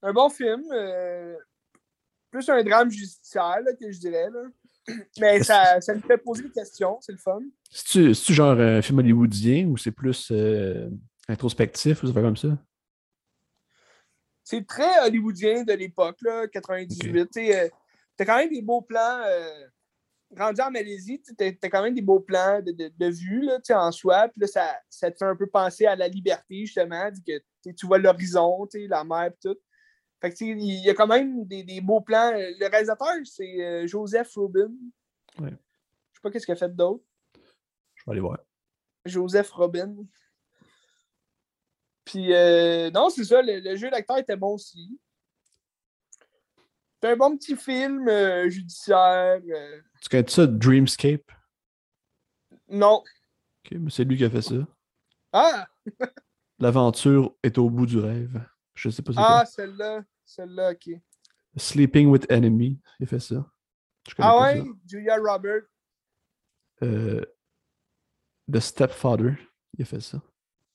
un bon film. euh, plus un drame judiciaire, là, que je dirais. Là. Mais ça, ça me fait poser des questions, c'est le fun. C'est-tu genre un film hollywoodien ou c'est plus euh, introspectif ou ça fait comme ça? C'est très hollywoodien de l'époque, là, 98. Tu sais, euh, T'as quand même des beaux plans. euh, rendu en Malaisie, t'as t'as quand même des beaux plans de, de, de vue là, en soi. Puis là, ça, ça te fait un peu penser à la liberté, justement, que tu vois l'horizon, la mer et tout. Fait que, il y a quand même des, des beaux plans. Le réalisateur, c'est euh, Joseph Robin. Ouais. Je sais pas qu'est-ce qu'il a fait d'autre. Je vais aller voir. Joseph Robin. Puis, euh, non, c'est ça, le, le jeu d'acteur était bon aussi. C'est un bon petit film euh, judiciaire. euh, Tu connais ça, Dreamscape? non. Ok, mais c'est lui qui a fait ça. Ah! L'aventure est au bout du rêve. Je sais pas c'est Ah, celle-là. Celle-là, ok. Sleeping with Enemy, il a fait ça. Ah ouais? ça. Julia Roberts. Euh, The Stepfather, il a fait ça.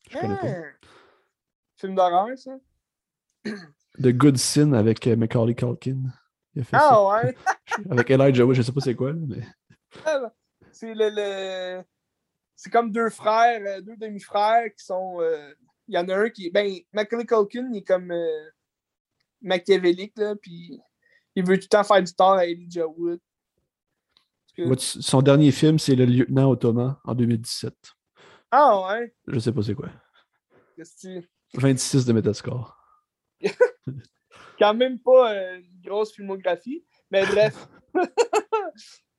Je connais pas. Film d'horreur, ça? The Good Sin avec euh, Macaulay Culkin. Il a fait ça. Ah ouais? Avec Elijah Wood, je sais pas c'est quoi, mais C'est le, le- C'est comme deux frères, euh, deux demi-frères qui sont. euh, Il y en a un qui. Ben, Macaulay Culkin, il est comme euh, machiavélique, là, puis il veut tout le temps faire du tort à Elijah Wood. Que- son dernier film, c'est Le Lieutenant Ottoman en 2017. Ah ouais? Je sais pas c'est quoi. Qu'est-ce que tu- 26 de Metascore. Quand même pas euh, une grosse filmographie, mais bref.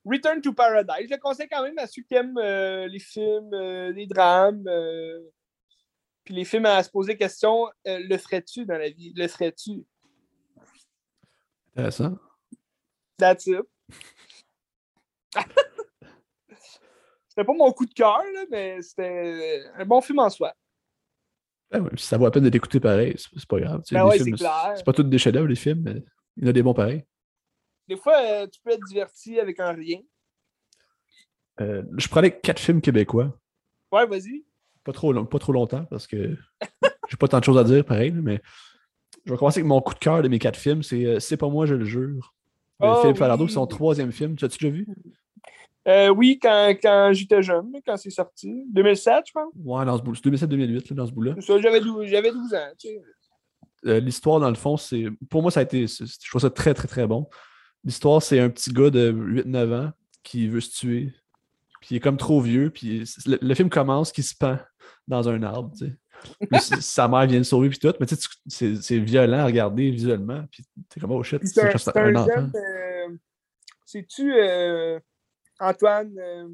Return to Paradise. Je le conseille quand même à ceux qui aiment euh, les films, euh, les drames, euh, puis les films à se poser question le ferais-tu dans la vie? Le ferais-tu? Intéressant. That's it. c'était pas mon coup de cœur, mais c'était un bon film en soi. Ben ça vaut la peine de l'écouter pareil, c'est pas grave. Ben ouais, c'est clair. C'est pas tous des chefs-d'œuvre, les films, mais il y en a des bons pareils. Des fois, euh, tu peux être diverti avec un rien. Euh, je prenais quatre films québécois. Ouais, vas-y. Pas trop, long- pas trop longtemps parce que j'ai pas tant de choses à dire pareil, mais je vais commencer avec mon coup de cœur de mes quatre films. C'est euh, C'est pas moi, je le jure. De Oh, Philippe Falardeau, oui. c'est son troisième film. Tu l'as-tu déjà vu? Euh, oui, quand, quand j'étais jeune, quand c'est sorti. 2007, je pense. Ouais, dans ce bout. 2007-2008, dans ce bout-là. J'avais 12, j'avais 12 ans. Tu sais. Euh, L'histoire, dans le fond, c'est. Pour moi, ça a été. Je trouve ça très, très, très bon. L'histoire, c'est un petit gars de 8-9 ans qui veut se tuer. Puis il est comme trop vieux. Puis le, le film commence qu'il se pend dans un arbre, tu sais. Puis s- sa mère vient le sauver, puis tout. Mais tu sais, c'est violent à regarder visuellement. Puis t'es comme, oh shit, c'est un, un enfant. euh, C'est-tu euh, Antoine euh,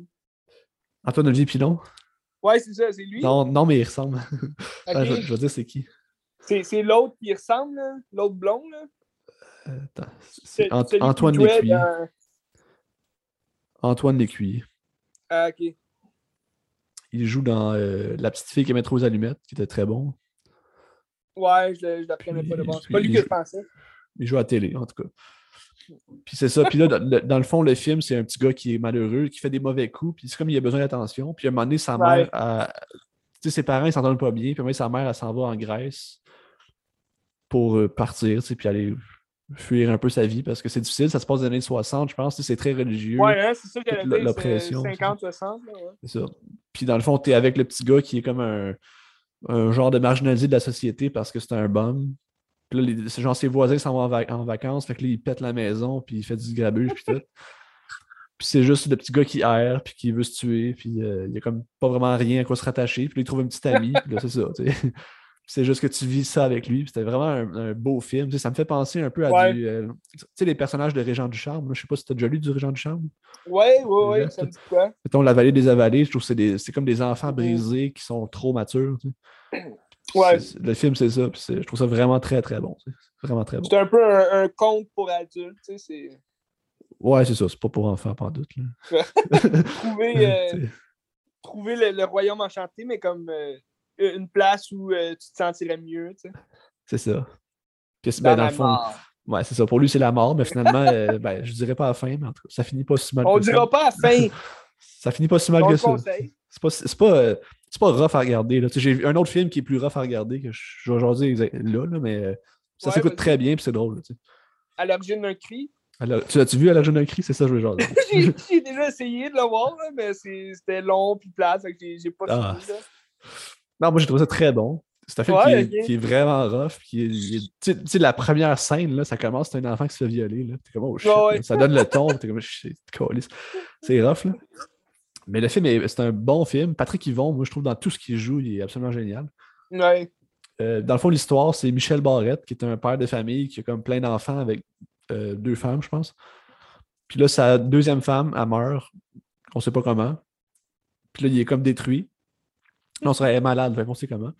Antoine Olivier Pilon? Ouais, c'est ça, c'est lui. Non, non, mais il ressemble. Attends, je, je vais dire c'est qui. C'est c'est l'autre qui ressemble, là, l'autre blond. Là. Euh, attends, c'est Ant- Antoine Lécuyer. dans- Antoine Lécuyer. Ah, ok. Il joue dans euh, La petite fille qui aimait trop aux allumettes, qui était très bon. Ouais, je je l'apprenais pas de base. C'est pas lui que je pensais. Il joue à la télé, en tout cas. Puis c'est ça. Puis là, dans le, fond, le film, c'est un petit gars qui est malheureux, qui fait des mauvais coups. Puis c'est comme il a besoin d'attention. Puis à un moment donné, sa mère, tu sais, ses parents, ils s'entendent pas bien. Puis à un moment donné, sa mère, elle s'en va en Grèce pour euh, partir, tu sais, puis aller fuir un peu sa vie parce que c'est difficile. Ça se passe dans les années 60, je pense. tu sais, C'est très religieux. Ouais, hein, c'est ça l'oppression, 50-60. là, ouais. C'est ça. Puis dans le fond, tu es avec le petit gars qui est comme un, un genre de marginalisé de la société parce que c'est un bum. Puis là, les- genre ses voisins s'en vont en, vac- en vacances, fait que là, il pète la maison, puis il fait du grabuge, puis tout. Puis c'est juste le petit gars qui erre, puis qui veut se tuer, puis euh, il y a comme pas vraiment rien à quoi se rattacher. Puis là, il trouve un petit ami, puis là, c'est ça, tu sais. C'est juste que tu vis ça avec lui. puis C'était vraiment un, un beau film. Tu sais, ça me fait penser un peu à Ouais. du. euh, tu sais, les personnages de Régent du Charme. là. Je sais pas si tu as déjà lu du Régent du Charme. Ouais, ouais, ouais, Là, ça me dit quoi? Mettons, La vallée des avalés, je trouve que c'est comme des enfants Mhm. brisés qui sont trop matures. tu sais. Ouais. Le film, c'est ça. je trouve ça vraiment très, très bon. Vraiment très bon. C'est un peu un, un conte pour adultes, tu sais, c'est Ouais, c'est ça. C'est pas pour enfants, pas en doute. là. trouver, euh, trouver le, le royaume enchanté, mais comme euh, une place où euh, tu te sentirais mieux. C'est ça. Que c'est- Dans ben, dans le fond, mort. ouais, c'est ça. Pour lui, c'est la mort, mais finalement, euh, ben, je dirais pas à la fin, mais en tout cas, ça finit pas si mal On que ça. dira pas à la fin. Ça finit pas si mal On que ça. C'est pas, euh, c'est pas rough à regarder. là. J'ai un autre film qui est plus rough à regarder que je vais exa- là, là, mais euh, ça Ouais, s'écoute très bien puis c'est drôle. là. À l'origine d'un cri. Alors, tu l'as-tu vu à l'âge d'un cri? C'est ça que je veux jaser. J'ai j'ai déjà essayé de le voir, là, mais c'est- c'était long puis fait que j'ai j'ai pas Ah. fini. Non, moi j'ai trouvé ça très bon. C'est un film Ouais, qui, est, ok. qui est vraiment rough. Qui tu sais- la première scène, là, ça commence, c'est un enfant qui se fait violer. là. T'es comme, oh shit. Ouais, ouais. là. Ça donne le ton. T'es comme, shit, câlisse. c'est rough. Là. Mais le film, est- c'est un bon film. Patrick Yvon, moi je trouve dans tout ce qu'il joue, il est absolument génial. Ouais. Euh, dans le fond, l'histoire, c'est Michel Barrette, qui est un père de famille qui a comme plein d'enfants avec euh, deux femmes, je pense. Puis là, sa deuxième femme, elle meurt. On sait pas comment. Puis là, il est comme détruit. Là, on serait malade, qu'on sait comment.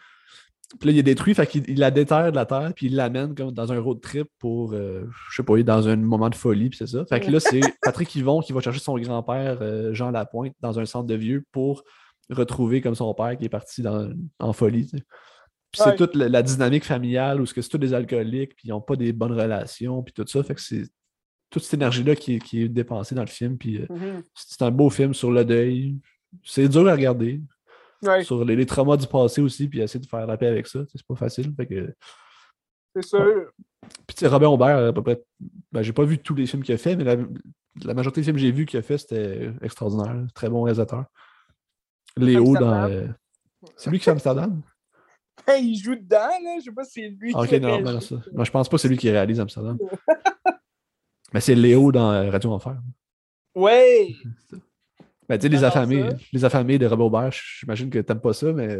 Puis là, il est détruit, fait qu'il il la déterre de la terre, puis il l'amène comme dans un road trip pour, euh, je sais pas, il est dans un moment de folie, puis c'est ça. Fait que là, c'est Patrick Yvon qui va chercher son grand-père, euh, Jean Lapointe, dans un centre de vieux pour retrouver comme son père qui est parti dans- en folie. tu sais. Puis c'est toute la, la dynamique familiale où c'est tous des alcooliques, puis ils n'ont pas des bonnes relations, puis tout ça. Fait que c'est toute cette énergie-là qui, est- qui est dépensée dans le film. Puis euh, Mhm. c'est un beau film sur le deuil. C'est dur à regarder. Ouais, Sur les, les traumas du passé aussi, puis essayer de faire la paix avec ça. C'est pas facile. Fait que... c'est sûr. Puis tu sais, Robin Aubert, à peu près. Ben, j'ai pas vu tous les films qu'il a fait, mais la, la majorité des films que j'ai vus qu'il a fait, c'était extraordinaire. Très bon réalisateur. Léo dans. Euh, C'est lui qui fait Amsterdam? il joue dedans, là. Je sais pas si c'est lui Ah, Ok, qui non, ben, ça. Non, je pense pas que c'est lui qui réalise Amsterdam. Mais c'est Léo dans euh, Radio Enfer. Ouais! Ben, tu sais, les J'adore affamés, ça. les affamés de Robin Aubert, j'imagine que t'aimes pas ça, mais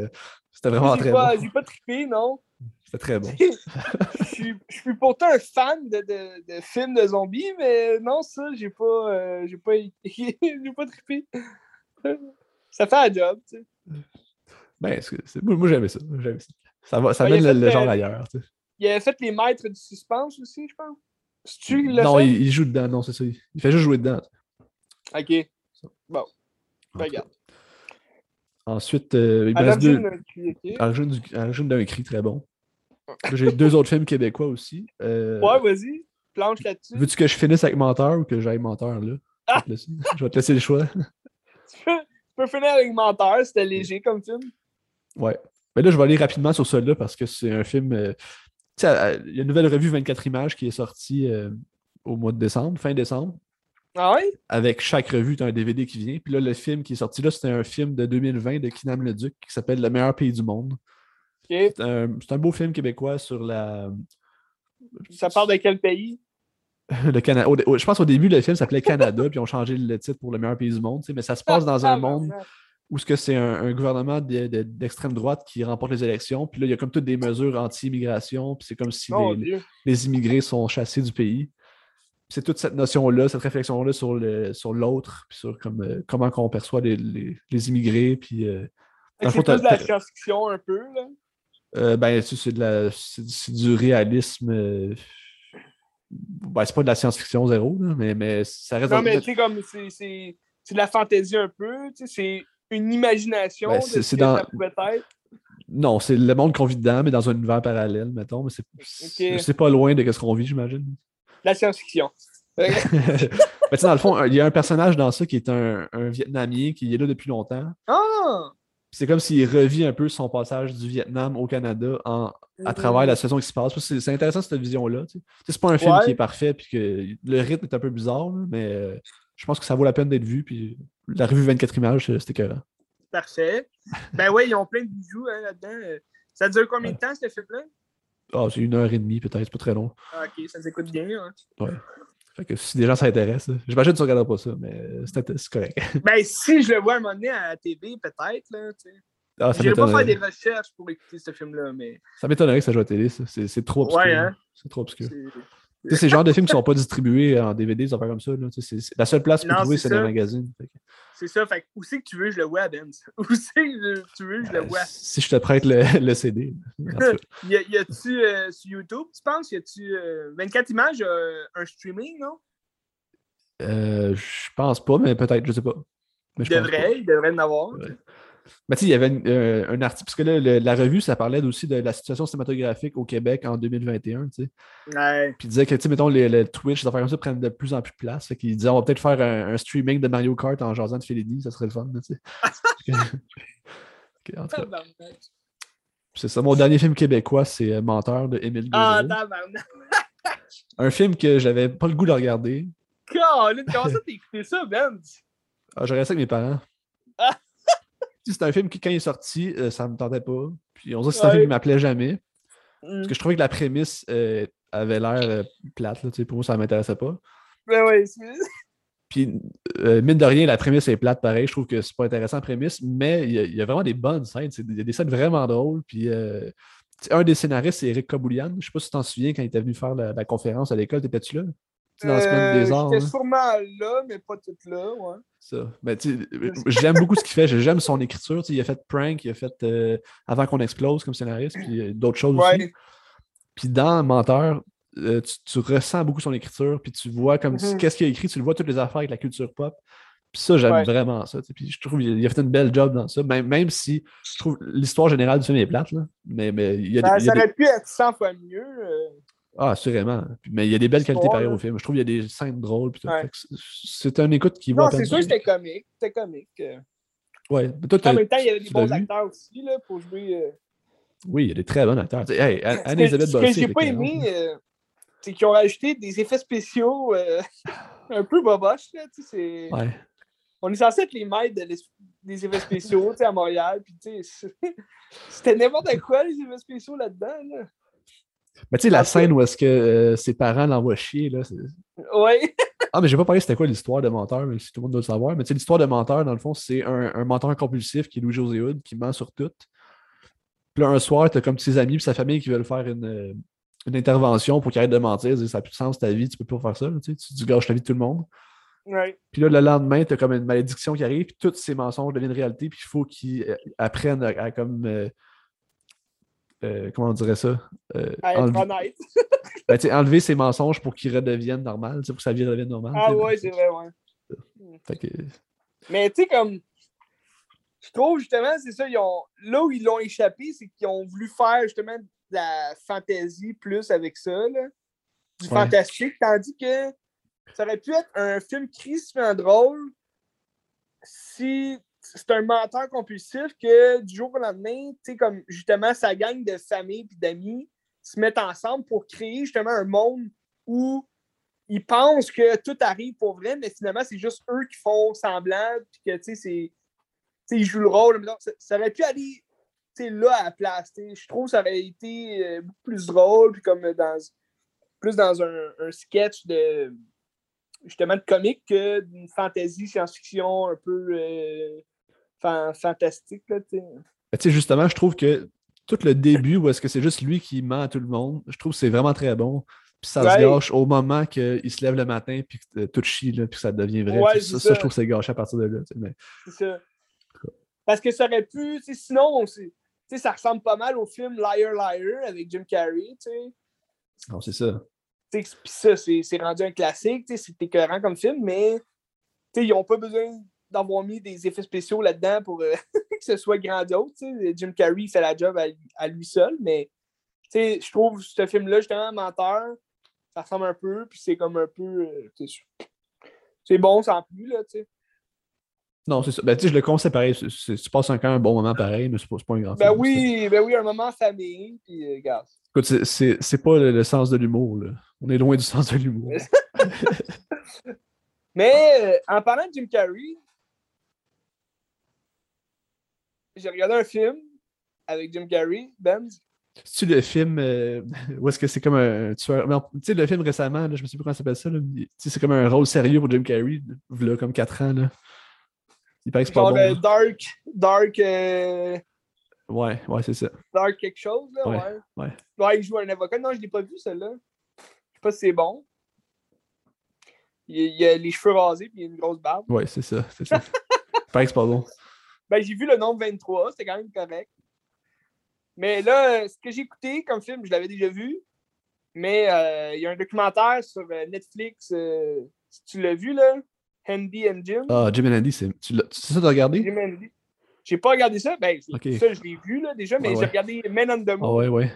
c'était vraiment très pas, bon. j'ai pas trippé, non. C'était très bon. je, suis, je suis pourtant un fan de, de, de films de zombies, mais non, ça, j'ai pas, euh, j'ai pas, j'ai pas trippé. Ça fait un job, tu sais. Ben, moi, moi, j'aimais ça. j'aimais ça. Ça, va, ça Ouais, mène le, le genre ailleurs. tu sais. Il avait fait les maîtres du suspense aussi, je pense. Non, il joue dedans, non, c'est ça. Il fait juste jouer dedans. Ok. Bon. Regarde. Ensuite, euh, il me reste deux. d'un à l'origine d'un cri très bon. J'ai deux autres films québécois aussi. Euh, Ouais, vas-y. Planche là-dessus. Veux-tu que je finisse avec Menteur ou que j'aille Menteur là? Ah! Je, vais te laisser, je vais te laisser le choix. Tu peux, tu peux finir avec Menteur, c'était léger comme film. Ouais. Mais là, je vais aller rapidement sur celui-là parce que c'est un film. euh, tu sais, euh, il y a une nouvelle revue 24 images qui est sortie euh, au mois de décembre, fin décembre. Ah? Avec chaque revue, tu as un DVD qui vient. Puis là, le film qui est sorti là, c'était un film de 2020 de Kinam Leduc qui s'appelle Le meilleur pays du monde. C'est un, beau film québécois sur la. Ça parle de quel pays? Le Canada. Je pense au début, le film s'appelait Canada, puis ils ont changé le titre pour le meilleur pays du monde. Mais ça se passe dans un monde où ce que c'est un, un gouvernement de- de- d'extrême droite qui remporte les élections. Puis là, il y a comme toutes des mesures anti-immigration. Puis c'est comme si Oh les immigrés sont chassés du pays. C'est toute cette notion-là, cette réflexion-là sur le sur l'autre, puis sur comme, euh, comment on perçoit les, les- les immigrés. Puis, euh, C'est plus de la science-fiction un peu, là? euh, ben, c'est c'est de la- c'est- c'est du réalisme. ben, c'est pas de la science-fiction zéro, là, mais, mais ça reste Non, mais tu comme c'est- c'est c'est de la fantaisie un peu, c'est une imagination Ben, de c'est- ce c'est que dans- ça pouvait être. Non, c'est le monde qu'on vit dedans, mais dans un univers parallèle, mettons. Mais c'est c'est- c'est pas loin de ce qu'on vit, j'imagine. La science-fiction. mais dans le fond, il y a un personnage dans ça qui est un, un Vietnamien qui est là depuis longtemps. Ah! C'est comme s'il revit un peu son passage du Vietnam au Canada en, à travers la situation qui se passe. C'est intéressant cette vision-là. tu sais. C'est pas un film Ouais. qui est parfait, puis que le rythme est un peu bizarre, mais euh, je pense que ça vaut la peine d'être vu. Puis la revue 24 images, euh, c'était écœurant. Parfait. Ben ouais, ils ont plein de bijoux hein, là-dedans. Ça dure combien de temps, ce film-là? Ah, c'est une heure et demie, peut-être, c'est pas très long. Ah, ok, ça s'écoute bien. hein. Fait que si des gens s'intéressent, j'imagine que tu regarderas pas ça, mais euh, c'est correct. Ben, si je le vois un moment donné à la TV, peut-être, là, tu sais. Ah, ça pas faire des recherches pour écouter ce film-là, mais. ça m'étonnerait que ça joue à la télé, ça. C'est trop obscur. Ouais, hein? C'est trop obscur. c'est- Tu sais, c'est le genre de films qui sont pas distribués en DVD, des affaires comme ça. Là. La seule place pour trouver, c'est les magazines. Fait C'est ça, fait où c'est que tu veux, je le vois Benz. Où c'est que tu veux, je le euh, vois? si je te prête le, le CD. Y, a- y a-tu euh, sur YouTube, tu penses? Y a-tu euh, 24 images, euh, un streaming, non? Je pense pas, mais peut-être, je sais pas. Mais Il devrait, il devrait en avoir. Ouais. Mais tu sais, il y avait une- euh, un article, parce que là, le- la revue, ça parlait aussi de la situation cinématographique au Québec en 2021, tu sais. Ouais. Puis il disait que, tu sais, mettons, les, les Twitch, des affaires comme ça prennent de plus en plus de place. Fait qu'il disait, on va peut-être faire un, un streaming de Mario Kart en jasant de Fellini, ça serait le fun, là, tu sais. Ok, en tout cas, Tabarnak. c'est ça. Mon dernier film québécois, c'est euh, Menteur de Émile Ah. Un film que j'avais pas le goût de regarder. Comment ça t'as écouté ça, Benz? Ah, J'aurais resté avec mes parents. Ah. C'est un film qui, quand il est sorti, euh, ça me tentait pas. Puis on dirait que c'est un Ouais. film qui m'appelait jamais. Mm. Parce que je trouvais que la prémisse euh, avait l'air euh, plate. Là, pour moi, ça m'intéressait pas. Ben ouais, c'est- Puis, euh, mine de rien, la prémisse est plate pareil. Je trouve que c'est pas intéressant la prémisse, mais il y, a- il y a vraiment des bonnes scènes. Il y a des scènes vraiment drôles. Puis, un des scénaristes, c'est Eric Kaboulian. Je sais pas si tu t'en souviens quand il était venu faire la, la conférence à l'école. T'étais-tu là? Dans la semaine des arts. J'étais hein? sûrement là, mais pas toute là, ouais. Ça. Mais euh, j'aime beaucoup ce qu'il fait. J'aime son écriture. Il a fait Prank, il a fait euh, Avant qu'on explose comme scénariste, puis euh, d'autres choses aussi. Puis dans Menteur, euh, tu, tu ressens beaucoup son écriture, puis tu vois comme Mhm. qu'est-ce qu'il a écrit, tu le vois toutes les affaires avec la culture pop. Puis ça, j'aime Ouais. vraiment ça. Puis je trouve qu'il a fait une belle job dans ça, même, même si je trouve l'histoire générale du film est plate, là. Mais, mais il y a, des- Ben, il y a ça des- aurait pu être 100 fois mieux. euh, Ah, assurément. Mais il y a des belles qualités pareilles au film. Je trouve qu'il y a des scènes drôles. Ouais. C'est- un écoute qui vaut Non, c'est sûr que c'était comique. C'était comique. euh. Ouais. Mais toi, En même temps, il y avait des bons acteurs aussi là, pour jouer. euh, Oui, il y a des très bons acteurs. Hey, Ce que- Anne-Elisabeth Ce que j'ai pas aimé, euh, c'est qu'ils ont rajouté des effets spéciaux euh, un peu boboches. Là, tu sais, c'est- Ouais. On est censé être les maîtres de des effets spéciaux tu sais, à Montréal. Puis, tu sais, c'est- C'était n'importe quoi, les effets spéciaux là-dedans. Là. Mais tu sais, la scène où est-ce que euh, ses parents l'envoient chier, là, Ouais. Ah, mais j'ai pas parlé c'était quoi l'histoire de menteur, même si tout le monde doit le savoir. Mais tu sais, l'histoire de menteur, dans le fond, c'est un, un menteur compulsif qui est Louis-José Hood, qui ment sur tout. Puis là, un soir, t'as comme ses amis et sa famille qui veulent faire une, euh, une intervention pour qu'il arrête de mentir. Ça n'a plus de sens ta vie, tu peux pas faire ça. Tu, tu, tu gâches la vie de tout le monde. ouais. Puis là, le lendemain, t'as comme une malédiction qui arrive, puis tous ces mensonges deviennent réalité, puis il faut qu'ils euh, apprennent à, à comme. euh, euh, comment on dirait ça? Euh, À être enlever, honnête. ben, enlever ces mensonges pour qu'ils redeviennent sais, pour que sa vie redevienne normale. Ah ouais, c'est vrai, ouais. Fait que, Mais tu sais, comme. Je trouve justement, c'est ça, ils ont. Là où ils l'ont échappé, c'est qu'ils ont voulu faire justement de la fantasy plus avec ça, là. Du Ouais. fantastique, tandis que ça aurait pu être un film crispement drôle si c'est un menteur compulsif que du jour au lendemain, tu sais, comme justement sa gang de famille et d'amis se mettent ensemble pour créer justement un monde où ils pensent que tout arrive pour vrai, mais finalement, c'est juste eux qui font semblant, puis que, tu sais, ils jouent le rôle. Ça, ça, aurait pu aller là à la place. Je trouve que ça aurait été euh, beaucoup plus drôle, puis comme dans plus dans un, un sketch de justement de comique que d'une fantasy science-fiction un peu euh, fantastique. Là, sais, justement, je trouve que tout le début où est-ce que c'est juste lui qui ment à tout le monde, je trouve que c'est vraiment très bon. Puis ça se gâche au moment qu'il se lève le matin puis que tout chie, là, puis ça devient vrai. ça, ça, je trouve que c'est gâché à partir de là. Mais... C'est ça. Parce que ça aurait pu, sinon, ça ressemble pas mal au film Liar Liar avec Jim Carrey. Non, c'est ça. Puis ça, c'est rendu un classique, c'est écœurant comme film, mais ils n'ont pas besoin d'avoir mis des effets spéciaux là-dedans pour euh, que ce soit grandiose. Jim Carrey fait la job à, lui seul, mais je trouve ce film-là, justement, menteur, ça ressemble un peu, puis c'est comme un peu. Euh, c'est bon sans plus, là, tu sais. Non, c'est ça. Ben, tu je le conseille pareil. Tu passes quand même un bon moment pareil, mais c'est pas, pas un grand ben oui, ben oui, un moment famille, puis euh, gars. Écoute, c'est pas le, sens de l'humour, là. On est loin du sens de l'humour. mais euh, en parlant de Jim Carrey, j'ai regardé un film avec Jim Carrey, Benz. C'est-tu le film euh, où est-ce que c'est comme un tueur. Tu sais, le film récemment, là, je me sais plus comment ça s'appelle ça. C'est comme un rôle sérieux pour Jim Carrey, là, comme 4 ans. Là. Il paraît que c'est pas bon. Euh, Dark. Dark. Euh... Ouais, ouais, c'est ça. Dark quelque chose, là, ouais. Ouais, ouais. il joue un avocat. Non, je l'ai pas vu, celle-là. Je sais pas si c'est bon. Il, il, a les cheveux rasés puis il a une grosse barbe. Ouais, c'est ça. C'est ça. il paraît que c'est pas bon. Ben, j'ai vu le nombre 23, c'était quand même correct. Mais là, ce que j'ai écouté comme film, je l'avais déjà vu. Mais euh, il y a un documentaire sur euh, Netflix. Euh, si tu l'as vu, là, Handy and Jim. Ah, Jim and Andy, c'est ça de regarder? Jim and Andy. J'ai pas regardé ça. Ben, ça, je l'ai vu là, déjà, mais j'ai regardé Men on the Moon. Ah, ouais, ouais.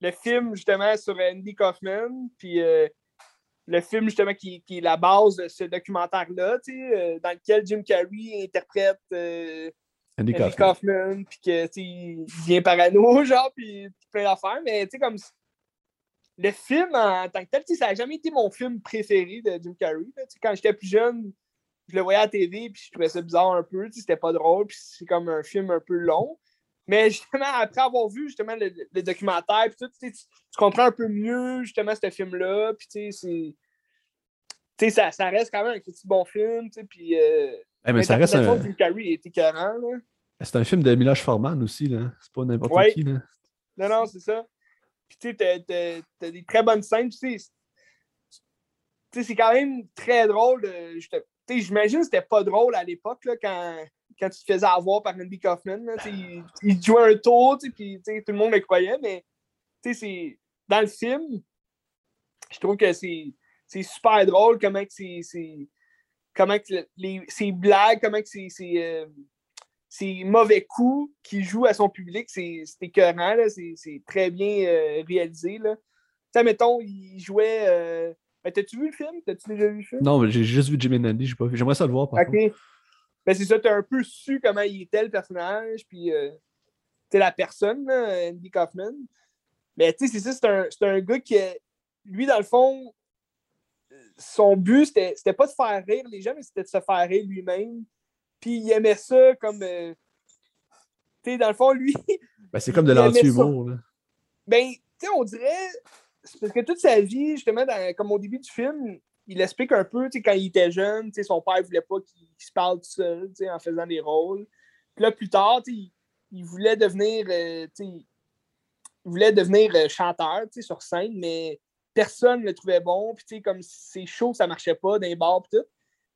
Le film, justement, sur Andy Kaufman. Puis euh, le film, justement, qui, qui, est la base de ce documentaire-là, euh, dans lequel Jim Carrey interprète euh, Andy, Andy, Kaufman. Puis que, il devient parano, genre, puis plein d'affaires. Mais, tu sais, comme le film en tant que tel, ça n'a jamais été mon film préféré de Jim Carrey. quand j'étais plus jeune, je le voyais à la TV, puis je trouvais ça bizarre un peu. C'était pas drôle, puis c'est comme un film un peu long. Mais justement, après avoir vu justement le, documentaire, tout, tu, comprends un peu mieux justement ce film-là. Puis tu sais, ça, reste quand même un petit bon film. Puis, euh, mais ça reste un. Carrey. C'est un film de Miloš Forman aussi. là. C'est pas n'importe qui. Là. Non, non, c'est ça. Puis tu sais, t'as des très bonnes scènes. Tu sais, c'est quand même très drôle. J'imagine que c'était pas drôle à l'époque quand, quand tu te faisais avoir par Andy Kaufman. Là, il, il, jouait un tour, puis tout le monde le croyait, mais c'est dans le film, je trouve que c'est super drôle comment c'est comment que les, ces blagues, comment que euh, ces mauvais coups qu'il joue à son public, c'est écœurant, c'est très bien euh, réalisé. Là. mettons, il jouait. Euh... Ben, T'as-tu vu le film? T'as-tu déjà vu le film? Non, j'ai juste vu Jimmy Nandy, j'ai pas vu. J'aimerais ça le voir par Ok. Ben, c'est ça, t'as un peu su comment il était le personnage, puis euh, la personne, là, Andy Kaufman. Mais tu sais, c'est ça, c'est un, un, gars qui, lui, dans le fond, son but, c'était pas de faire rire les gens, mais c'était de se faire rire lui-même. Puis il aimait ça comme. Euh, tu sais, dans le fond, lui. Ben, c'est comme de l'anti-humour. Ben, tu sais, on dirait. Parce que toute sa vie, justement, comme au début du film, il explique un peu, tu sais, quand il était jeune, tu sais, son père voulait pas qu'il se parle tout seul, tu sais, en faisant des rôles. Puis là, plus tard, tu sais, il, voulait devenir, euh, tu sais, il voulait devenir euh, chanteur, tu sais, sur scène, mais personne ne le trouvait bon. Puis, tu sais, comme c'est chaud, ça marchait pas dans les bars, et tout.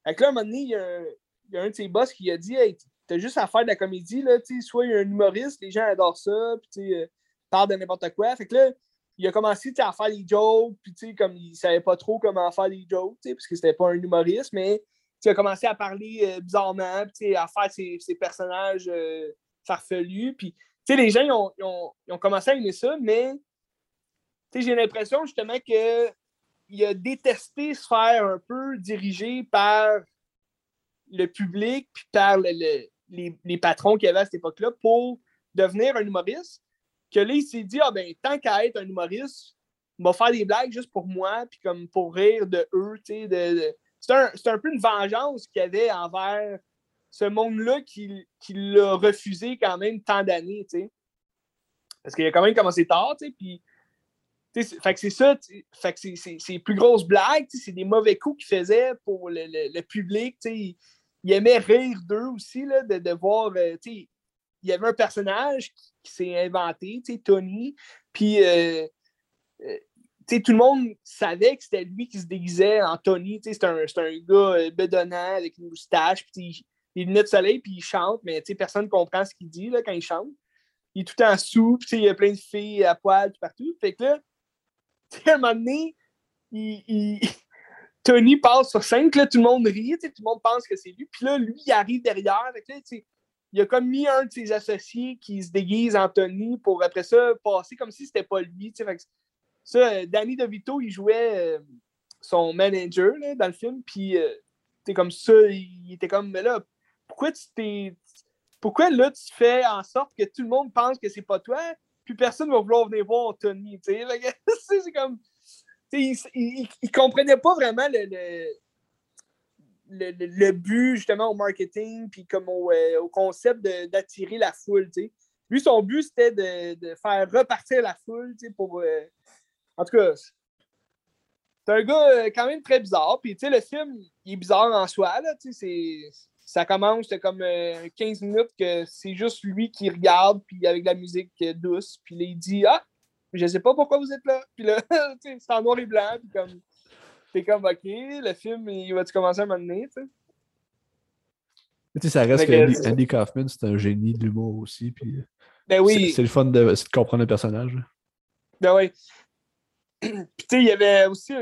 Fait que là, à un moment donné, il y a un, il y a un de ses boss qui a dit Hey, t'as juste à faire de la comédie, là, soit il y a un humoriste, les gens adorent ça, puis tu euh, parle de n'importe quoi. Fait que là, il a commencé à faire des jokes, puis comme il savait pas trop comment faire des jokes, parce que c'était pas un humoriste, mais il a commencé à parler euh, bizarrement, puis à faire ses, personnages euh, farfelus. Les gens ont, commencé à aimer ça, mais j'ai l'impression justement qu'il a détesté se faire un peu diriger par le public puis par les, les, patrons qu'il y avait à cette époque-là pour devenir un humoriste. Que là, il s'est dit, ah ben, tant qu'à être un humoriste, m'a faire des blagues juste pour moi, puis comme pour rire de eux, tu sais. De, C'est un, un, peu une vengeance qu'il avait envers ce monde-là qui, qui l'a refusé quand même tant d'années, tu sais. Parce qu'il a quand même commencé tard, tu sais, puis... C'est ça, fait que c'est les plus grosses blagues, c'est des mauvais coups qu'il faisait pour le, le, public. Il, il, aimait rire d'eux aussi, là, de, de voir. Euh, il y avait un personnage qui, s'est inventé, Tony, puis euh, euh, tout le monde savait que c'était lui qui se déguisait en Tony. C'était un, un gars bedonnant avec une moustache, puis il venait de soleil, puis il chante, mais personne ne comprend ce qu'il dit là, quand il chante. Il est tout en soupe, il y a plein de filles à poil partout. Fait que là, à un moment donné, Tony passe sur scène, là, tout le monde rit, tout le monde pense que c'est lui. Puis là, lui, il arrive derrière. Il a comme mis un de ses associés qui se déguise en Tony pour après ça passer comme si c'était pas lui. Ça, Danny DeVito, il jouait euh, son manager là, dans le film. Puis euh, comme ça, il était comme, mais là, pourquoi tu t'es. Pourquoi là, tu fais en sorte que tout le monde pense que c'est pas toi? puis personne va vouloir venir voir Tony. c'est comme. Il, il, comprenait pas vraiment le, le, but justement au marketing puis comme au, euh, au concept d'attirer la foule. T'sais. Lui, son but, c'était de, de, faire repartir la foule pour. Euh... En tout cas, c'est un gars euh, quand même très bizarre. Puis le film, il est bizarre en soi. Là, ça commence, c'est comme 15 euh, minutes que c'est juste lui qui regarde, puis avec la musique douce, puis il dit Ah, je sais pas pourquoi vous êtes là. Puis là, c'est en noir et blanc, puis comme, t'es comme Ok, le film, il va-tu commencer à donné, tu sais? Tu sais, ça reste que Andy, Kaufman, c'est un génie de l'humour aussi, puis ben oui. c'est le fun de, de, comprendre le personnage. Ben oui. puis tu sais, il y avait aussi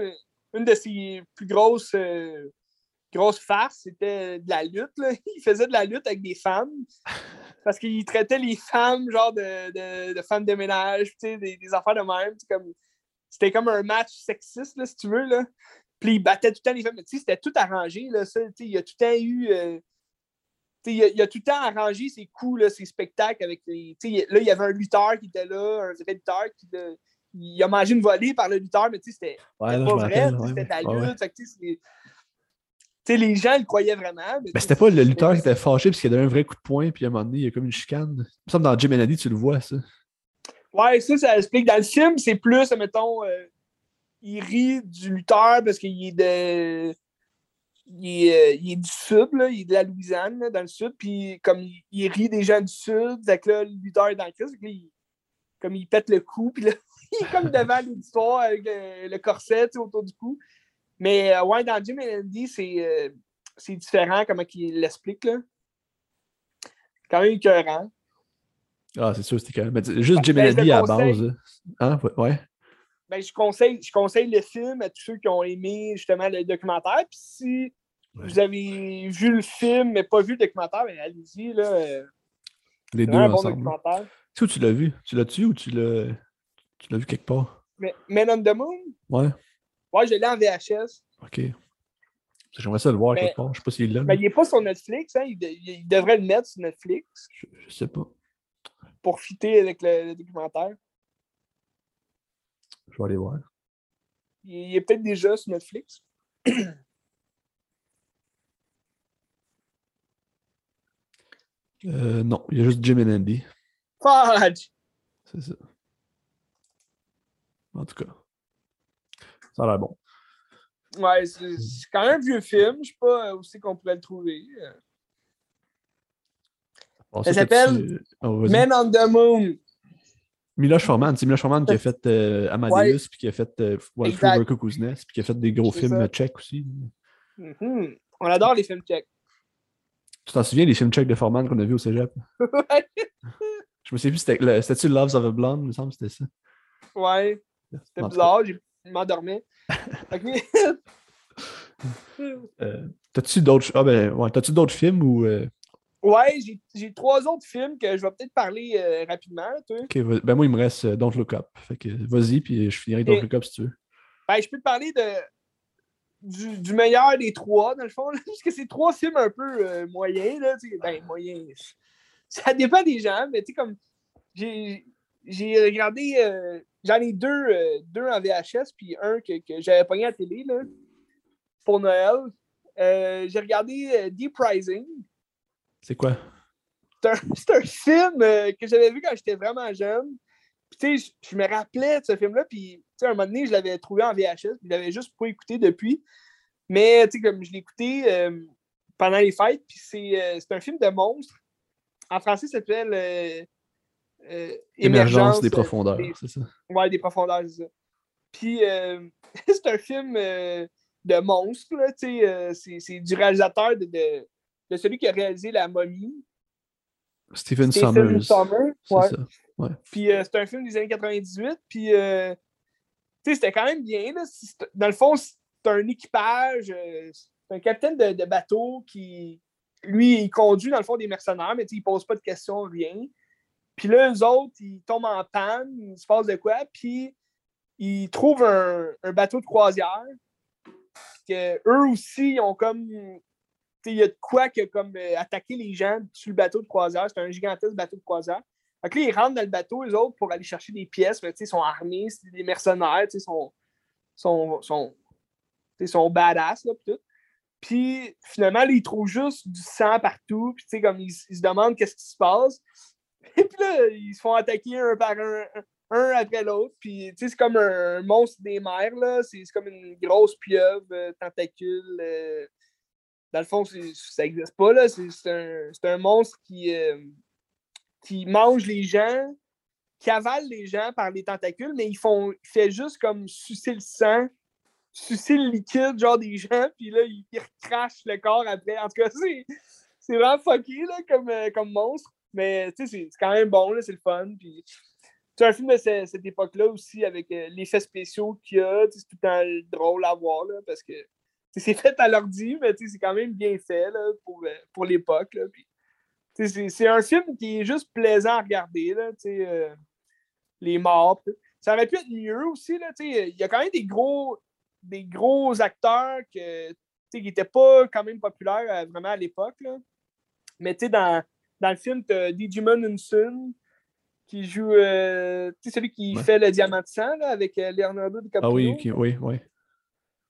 une de ses plus grosses. Euh, grosse farce, c'était de la lutte. Là. Il faisait de la lutte avec des femmes. Parce qu'il traitait les femmes genre de, de, de femmes de ménage, des, des affaires de même. Comme, c'était comme un match sexiste, là, si tu veux. Là. Puis il battait tout le temps les femmes. C'était tout arrangé. Là, ça, il a tout le temps eu. Euh, il a, il, a, tout le temps arrangé ses coups, là, ses spectacles avec les. Là, il y avait un lutteur qui était là, un vrai lutteur qui. il a mangé une volée par le lutteur, mais c'était ouais, pas vrai, c'était. Ouais, les gens le croyaient vraiment. Mais, c'était pas le lutteur qui était fâché parce qu'il a donné un vrai coup de poing, puis à un moment donné, il y a comme une chicane. Il me semble dans Jim Kennedy, tu le vois, ça. Ouais, ça, ça explique. Dans le film, c'est plus, mettons, euh, il rit du lutteur parce qu'il est de. Il est, euh, il est, du sud, là, il est de la Louisiane, dans le sud, puis comme il, rit des gens du sud, là, le lutteur est dans le crise, il, comme il pète le cou, puis là, il est comme devant l'auditoire avec le, le corset autour du cou. Mais euh, ouais, dans Jim et Andy, euh, c'est différent comment il l'explique. là. Quand même écœurant. Ah, c'est sûr, c'était quand même. juste Jim ben, Andy à la base. Hein? Ouais. Ben, je, conseille, je conseille le film à tous ceux qui ont aimé justement le documentaire. Puis si vous avez vu le film mais pas vu le documentaire, ben, allez-y. Là, Les deux un ensemble. Bon tu où tu l'as vu? Tu l'as-tu ou tu l'as tu l'as vu quelque part? Men on the Moon? Ouais. Ouais, je l'ai en VHS. OK. J'aimerais ça le voir quelque part. Je sais pas s'il l'a. Mais il n'est pas sur Netflix. Hein? Il, devrait le mettre sur Netflix. Je, ne sais pas. Pour fitter avec le, documentaire. Je vais aller voir. Il, est peut-être déjà sur Netflix. euh, non, il y a juste Jim et Andy. Fudge! C'est ça. En tout cas. Ça a l'air bon. Ouais, c'est quand même un vieux film. Je sais pas où c'est qu'on pourrait le trouver. Ça, s'appelle oh, Men on the Moon. Miloš Forman, c'est Miloš Forman qui a fait euh, Amadeus, puis qui a fait euh, One Flew puis qui a fait des gros films tchèques aussi. Mm -hmm. On adore les films tchèques. Tu t'en souviens des films tchèques de Forman qu'on a vus au cégep? ouais. Je me souviens plus, c'était-tu Loves of a Blonde, il me semble, c'était ça. Ouais. C'était bizarre, je m'endormais. euh, T'as-tu d'autres ah ben, ouais, d'autres films ou. Euh... Ouais, j'ai trois autres films que je vais peut-être parler euh, rapidement. Toi. Ok, ben moi, il me reste euh, Don't Look Up. Fait que vas-y, puis je finirai Don't Look Up si tu veux. Ben, je peux te parler de, du, du, meilleur des trois, dans le fond, là, parce que c'est trois films un peu euh, moyens. Là, ben, moyens. Ça dépend des gens, mais tu sais, comme. j'ai j'ai regardé. euh, J'en ai deux, euh, deux en VHS, puis un que, que j'avais pogné à la télé là, pour Noël. Euh, j'ai regardé euh, Deep Rising. C'est quoi? C'est un, film euh, que j'avais vu quand j'étais vraiment jeune. Puis, tu sais, je- me rappelais de ce film-là. Puis, tu sais, à un moment donné, je l'avais trouvé en VHS. Puis, je l'avais juste pas écouté depuis. Mais, tu sais, comme je l'ai écouté euh, pendant les fêtes. Puis, c'est euh, un film de monstre. En français, ça s'appelle Émergence des profondeurs, c'est ça? Ouais, des profondeurs, c'est ça. Puis, c'est un film de monstre, tu sais, c'est c'est du réalisateur de, de, de celui qui a réalisé La momie. Stephen Stephen ouais. ça. Puis euh, c'est un film des années 98, puis euh, tu sais, c'était quand même bien, là. Dans le fond, c'est un équipage, euh, c'est un capitaine de, de bateau qui, lui, il conduit, dans le fond, des mercenaires, mais tu sais, il pose pas de questions, rien. Puis là, eux autres, ils tombent en panne, il se passe de quoi, puis ils trouvent un, un bateau de croisière. Que eux aussi, ils ont comme. Il y a de quoi que comme euh, attaquer les gens sur le bateau de croisière. C'est un gigantesque bateau de croisière. Ils rentrent dans le bateau, les autres, pour aller chercher des pièces. Ils sont armés, c'est des mercenaires, ils sont, sont, badass, là, pis tout. Puis finalement, ils trouvent juste du sang partout. Puis, comme ils, se demandent qu'est-ce qui se passe. Et puis là, ils se font attaquer un par un, un après l'autre. Puis, c'est comme un, monstre des mers, c'est comme une grosse pieuvre, euh, tentacule. euh. Dans le fond, ça n'existe pas, là. C'est un, un monstre qui, euh, qui mange les gens, qui avale les gens par les tentacules, mais font, il fait juste comme sucer le sang, sucer le liquide, genre des gens, puis là, il, recrache le corps après. En tout cas, c'est vraiment fucké, là, comme, euh, comme monstre. Mais, tu sais, c'est quand même bon, c'est le fun. Puis, un film de ce- cette époque-là aussi, avec euh, l'effet spéciaux qu'il y a. C'est tout le temps drôle à voir, là, parce que c'est fait à l'ordi, mais tu sais, c'est quand même bien fait là, pour, euh, pour l'époque. C'est un film qui est juste plaisant à regarder. Là, euh, les morts. Ça aurait pu être mieux aussi. Là, tu sais, il y a quand même des gros, des gros acteurs que, qui n'étaient pas quand même populaires euh, vraiment à l'époque. Mais tu sais, dans, dans le film, tu as Digimon Unsun qui joue euh, celui qui Ouais. fait le diamant de sang là, avec Leonardo DiCaprio. Ah oui, oui, oui.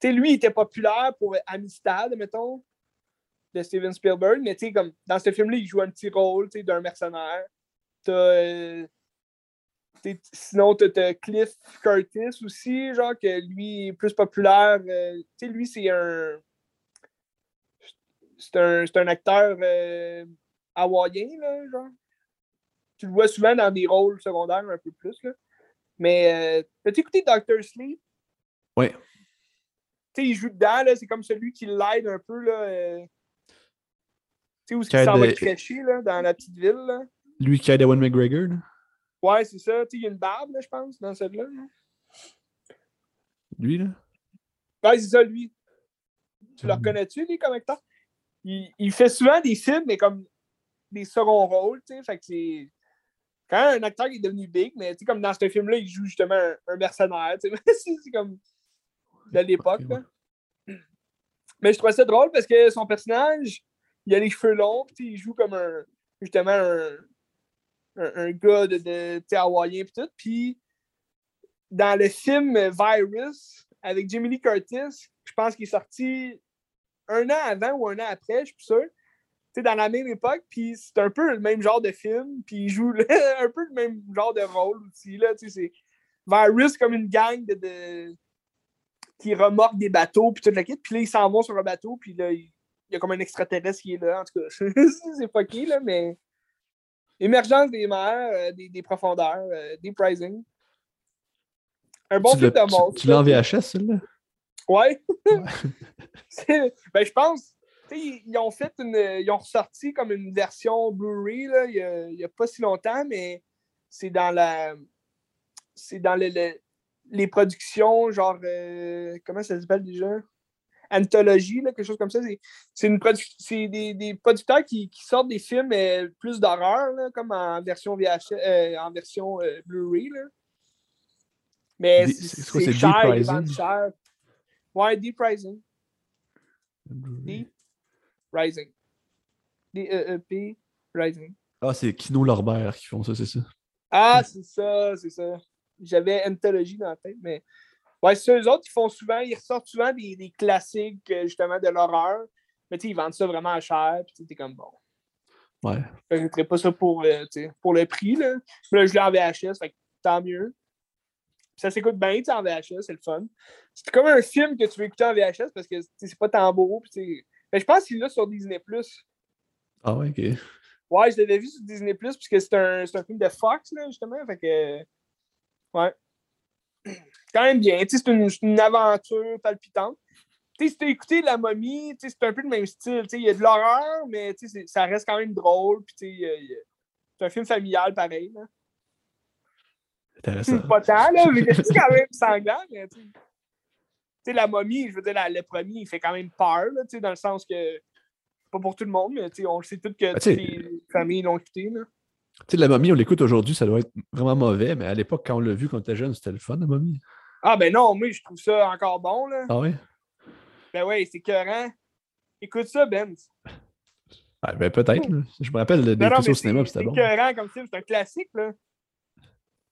Sais, lui, il était populaire pour Amistad, mettons, de Steven Spielberg, mais tu sais, comme dans ce film-là, il joue un petit rôle, tu sais, d'un mercenaire. T'as, euh, sinon, t'as Cliff Curtis aussi, genre, que lui est plus populaire. euh, tu sais, lui, c'est un. C'est un, un acteur euh, hawaïen, là, genre. Tu le vois souvent dans des rôles secondaires un peu plus, là. Mais, euh, t'as-tu écouté Doctor Sleep? Oui. Tu sais, il joue dedans, là, c'est comme celui qui l'aide un peu, là. euh, tu sais, où est-ce qu'il Qui s'en va aide, le crècher, là, dans la petite ville, là. Lui qui aide Ewan McGregor, là. Ouais, c'est ça. Tu sais, il y a une barbe, là, je pense, dans celle-là. là. Lui, là? Ouais, c'est ça, lui. Tu le Hum. reconnais-tu, lui, comme acteur? Il, il fait souvent des films, mais comme des seconds rôles, tu sais. Fait que c'est quand un acteur est devenu big, mais tu sais, comme dans ce film-là, il joue justement un, un mercenaire, tu sais. c'est c'est comme de l'époque. Mais je trouvais ça drôle parce que son personnage, il a les cheveux longs, puis il joue comme un, justement un, un, un gars de, de hawaïen, puis tout. Puis dans le film Virus avec Jamie Lee Curtis, je pense qu'il est sorti un an avant ou un an après, je suis sûr. Dans la même époque, puis c'est un peu le même genre de film, puis il joue un peu le même genre de rôle aussi, là, tu sais, c'est Virus comme une gang de, de- qui remorque des bateaux, puis toute la kit, puis là, ils s'en vont sur un bateau, puis là, il y a comme un extraterrestre qui est là, en tout cas, c'est fucké, là, mais émergence des mers, euh, des, des profondeurs, euh, Deep Rising. Un bon tu film de monstre. Tu l'as en. VHS, celle-là? Ouais. Ben, je pense. tu sais, Ils, ils ont fait une. Ils ont ressorti comme une version Blu-ray là, il n'y a, pas si longtemps, mais c'est dans la. C'est dans le- le- les productions, genre. euh, comment ça s'appelle déjà? Anthologie, là, quelque chose comme ça. C'est- C'est une produ- c'est des, des producteurs qui, qui sortent des films euh, plus d'horreur, là, comme en version VH, euh, en version euh, Blu-ray. là. Mais c'est cher, ils vendent Rising? cher. Ouais, Deep Rising. Deep Rising. D-E-E-P Rising. Ah, c'est Kino Lorbert qui font ça, c'est ça. Ah, c'est ça, c'est ça. J'avais Anthology dans la tête, mais. Ouais, c'est eux autres, ils font souvent, ils ressortent souvent des, des classiques, euh, justement, de l'horreur. Mais tu sais, ils vendent ça vraiment cher, puis tu t'es comme bon. Ouais. Je ne pas ça pour, euh, pour le prix, là. Mais là, je l'ai en VHS, fait que tant mieux. Puis ça s'écoute bien, tu en VHS, c'est le fun. C'est comme un film que tu veux écouter en VHS parce que tu sais, c'est pas tant beau. Puis, tu sais. mais je pense qu'il l'a sur Disney+. Ah ouais, ok. Ouais, je l'avais vu sur Disney+, puisque c'est un, c'est un film de Fox, là, justement. Fait que, ouais. Quand même bien. Tu c'est une, aventure palpitante. Tu sais, si t'as écouté La Momie, tu c'est un peu le même style. Tu il y a de l'horreur, mais tu ça reste quand même drôle. Tu c'est un film familial, pareil. Là. Intéressant. Pas tant, là, mais c'est quand même sanglant. Mais, tu. Tu La Momie, je veux dire, la- le premier, il fait quand même peur, là, tu dans le sens que pas pour tout le monde, mais tu on le sait tous que Ben, toutes tu sais- les familles l'ont écouté. Là. Tu sais, la momie, on l'écoute aujourd'hui, ça doit être vraiment mauvais, mais à l'époque, quand on l'a vu quand on était jeune, c'était le fun, la momie. Ah, ben non, moi, je trouve ça encore bon. Là. Ah ouais? Ben ouais, c'est écœurant. Écoute ça, Ben. Ah, ben peut-être. là. Je me rappelle de Non, non, au cinéma, c'est c'était c'est bon. écœurant comme film. C'est un classique, là.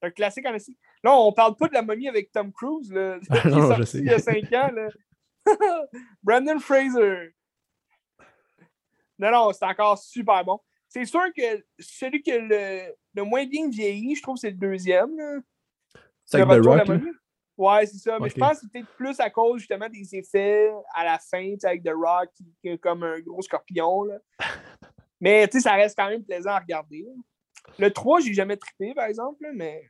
C'est un classique en esti. Là, on parle pas de la momie avec Tom Cruise, là. est non, je sais. il y a 5 ans, là. Brandon Fraser. Non, non, c'est encore super bon. C'est sûr que celui qui a le, le moins bien vieilli, je trouve, c'est le deuxième, là. C'est Le avec Rock. Ouais, c'est ça. Mais je pense que c'est peut-être plus à cause justement des effets à la fin, avec The Rock qui, est comme un gros scorpion. Là. Mais tu sais, ça reste quand même plaisant à regarder. Le 3, j'ai jamais trippé, par exemple, mais.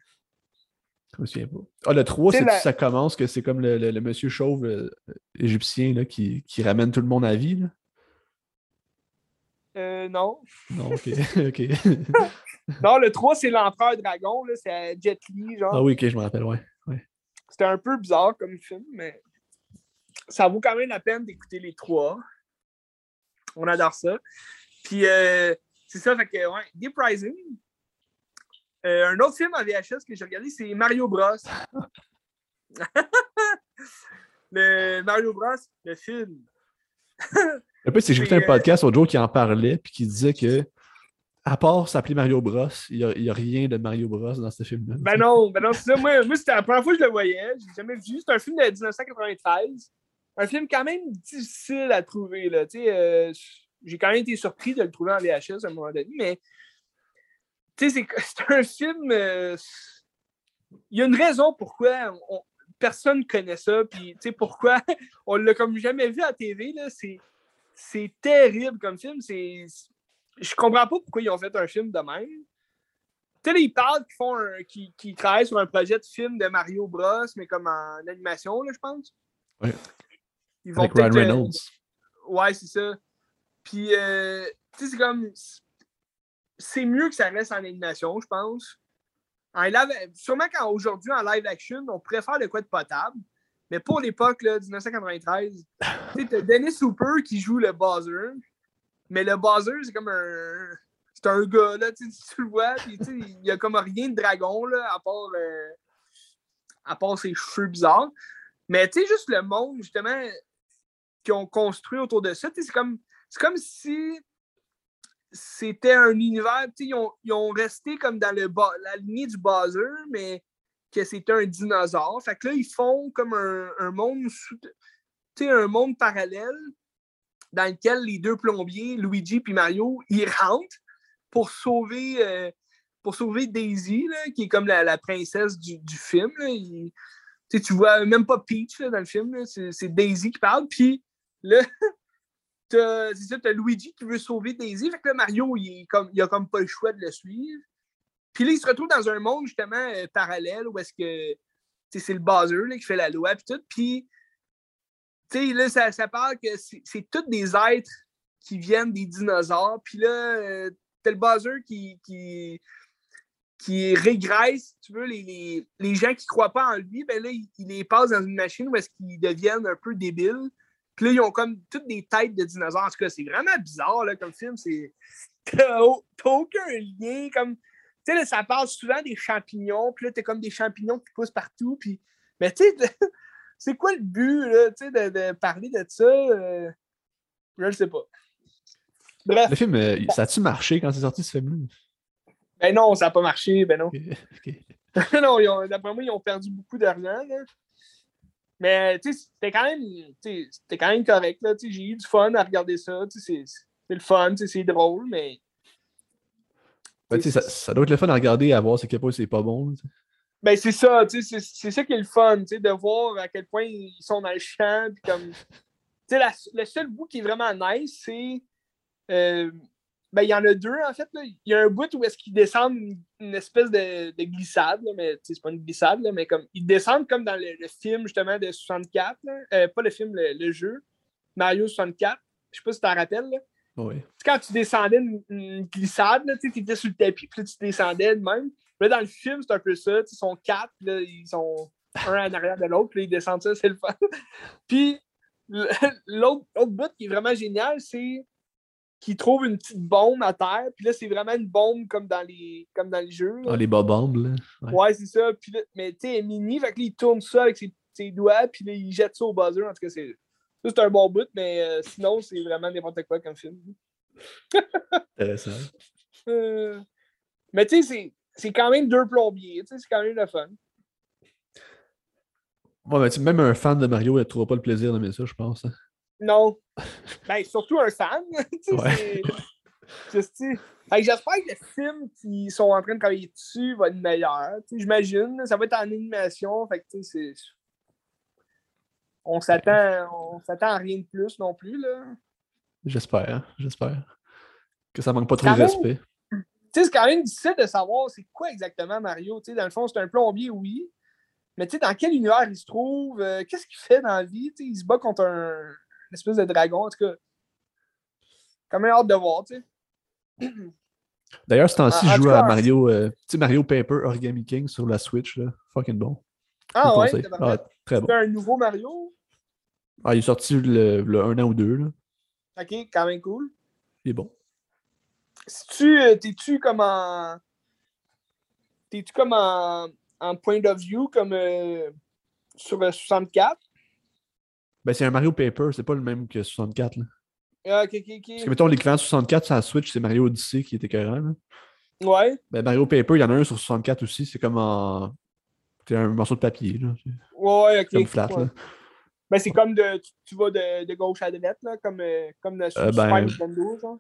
Je me souviens pas. Ah, le 3, C'est c'est la- ça commence que c'est comme le, le- le monsieur chauve euh, égyptien là, qui, qui ramène tout le monde à la vie. là? Euh, non. Non, ok. ok. Non, le 3, c'est l'Empereur Dragon, c'est Jet Li, genre. ah oui, ok, je me rappelle, ouais. C'était un peu bizarre comme film, mais ça vaut quand même la peine d'écouter les trois. On adore ça. Puis, euh, c'est ça, fait que, ouais, Deep Rising. Euh, un autre film en VHS que j'ai regardé, c'est Mario Bros. le Mario Bros, le film. Le plus, c'est que j'écoutais un podcast l'autre jour qui en parlait, puis qui disait que, à part s'appeler Mario Bros, il n'y a, rien de Mario Bros dans ce film-là. Ben non, ben non, c'est ça. Moi, moi c'était la première fois que je le voyais. J'ai jamais vu. C'est un film de 1993. Un film quand même difficile à trouver. Là. Tu sais, euh, j'ai quand même été surpris de le trouver en VHS à un moment donné, mais tu sais, c'est, un film. euh, il y a une raison pourquoi on- personne ne connaît ça. Puis, tu sais, pourquoi on l'a comme jamais vu à la TV. Là, c'est, c'est terrible comme film. C'est, je comprends pas pourquoi ils ont fait un film de même. Tu sais, ils parlent qu'ils font un, qu'ils, qu'ils travaillent sur un projet de film de Mario Bros, mais comme en animation, là, je pense. Ouais. Ils vont Avec Ryan euh, Reynolds. Ouais, c'est ça. Puis, euh, tu sais, c'est comme. C'est mieux que ça reste en animation, je pense. En live, sûrement qu'aujourd'hui, en live action, on faire de quoi de potable. Mais pour l'époque, là, 1993, tu Dennis Hooper qui joue le Bowser. Mais le Bowser, c'est comme un. C'est un gars, là, tu le vois. Puis, il y a comme rien de dragon, là, à part. euh, à part ses cheveux bizarres. Mais, tu sais, juste le monde, justement, qu'ils ont construit autour de ça. C'est comme, si c'était un univers. Ils ont, ils ont resté comme dans le la lignée du Bowser, mais que c'était un dinosaure. Fait que là, ils font comme un, monde sous- un monde parallèle dans lequel les deux plombiers, Luigi et Mario, ils rentrent pour sauver, euh, pour sauver Daisy, là, qui est comme la, princesse du, film. là. Tu vois même pas Peach là, dans le film, c'est Daisy qui parle. Puis là, c'est ça, Luigi qui veut sauver Daisy. Fait que là, Mario, il, comme, a comme pas le choix de le suivre. Puis là, il se retrouve dans un monde justement euh, parallèle où est-ce que c'est le là, qui fait la loi puis tout. Puis là, ça, ça parle que c'est tous des êtres qui viennent des dinosaures. Puis là, euh, t'as le Bowser qui, qui, qui régresse, tu veux, les, les, les gens qui croient pas en lui, ben là, il, les passe dans une machine où est-ce qu'ils deviennent un peu débiles. Puis là, ils ont comme toutes des têtes de dinosaures. En tout cas, c'est vraiment bizarre là, comme film. C'est. T'as aucun lien. Comme. Tu sais, là, ça parle souvent des champignons. Puis là, t'as comme des champignons qui poussent partout. Puis. Mais tu sais, c'est quoi le but, là, tu sais, de, de parler de ça? euh, Je ne sais pas. Bref. Le film, euh, ça a-tu marché quand c'est sorti ce film-là? Ben non, ça n'a pas marché, ben non. Non, d'après moi, ils ont perdu beaucoup d'argent. là. Mais tu sais, c'était quand même, c'était quand même correct. là, tu sais, J'ai eu du fun à regarder ça. tu sais, C'est c'est le fun, tu sais, c'est drôle, mais Ben, ça, ça doit être le fun à regarder et à voir c'est point c'est pas bon. ben, c'est ça. C'est ça qui est le fun, de voir à quel point ils sont dans le champ. Le seul bout qui est vraiment nice, c'est. euh, ben, il y en a deux, en fait. Il y a un bout où est-ce qu'ils descendent une, espèce de, de glissade, là, mais c'est pas une glissade, mais comme ils descendent comme dans le, film justement de 64. là. Euh, pas le film, le, le jeu. Mario 64. Je sais pas si tu t'en rappelles. Là. Quand tu descendais une, une glissade, tu étais sur le tapis, puis là, tu descendais de même. Là, dans le film, c'est un peu ça. Ils sont quatre, puis là, ils sont un en arrière de l'autre, puis là, ils descendent ça, c'est le fun. puis l'autre bout qui est vraiment génial, c'est qu'ils trouvent une petite bombe à terre, puis là, c'est vraiment une bombe comme dans les, comme dans les jeux. là. Ah, les bob-bombs, là. Ouais. Ouais, c'est ça. Puis là, mais tu sais, mini, fait que là, il tourne ça avec ses, ses doigts, puis là, il jette ça au buzzer. En tout cas, c'est. C'est un bon bout, mais euh, sinon, c'est vraiment n'importe quoi comme film. Intéressant. Euh, Mais tu sais, c'est- quand même deux plombiers. C'est quand même le fun. Ouais, même un fan de Mario, il ne trouvera pas le plaisir d'aimer ça, je pense. hein. Non. ben, surtout un fan. Ouais. J'espère que le film qu'ils sont en train de travailler dessus va être meilleur. J'imagine. Ça va être en animation. Fait que, tu sais, c'est. On s'attend on s'attend à rien de plus non plus. Là. J'espère, hein, j'espère. Que ça manque pas trop de respect. Tu sais, c'est quand même difficile de savoir c'est quoi exactement Mario. Tu sais, dans le fond, c'est un plombier, oui. Mais tu sais, dans quel univers il se trouve? euh, Qu'est-ce qu'il fait dans la vie? Tu sais, il se bat contre un une espèce de dragon. En tout cas, quand même hâte de voir, tu sais. D'ailleurs, ce temps-ci, je joue à Mario, euh, Mario Paper Origami King sur la Switch, là. Fucking bon. Ah ouais. Ah, très bon. C'est un nouveau Mario? Ah, il est sorti le, le un an ou deux, là. Ok, quand même cool. Il est bon. Si tu euh, t'es-tu comme en. T'es-tu comme en, en point of view comme euh, sur le 64? Ben, c'est un Mario Paper, c'est pas le même que 64, là. Ah, ok, ok, Parce que, mettons, l'équivalent de 64 sur la Switch, c'est Mario Odyssey qui était là. Ouais. Ben, Mario Paper, il y en a un sur 64 aussi, c'est comme en. C'est un morceau de papier, là. C'est Ouais, ok. Comme flat, ouais. là. Ben, c'est comme de. Tu, tu vas de, de gauche à droite, là, comme, euh, comme le Euh, Super ben- Nintendo, genre.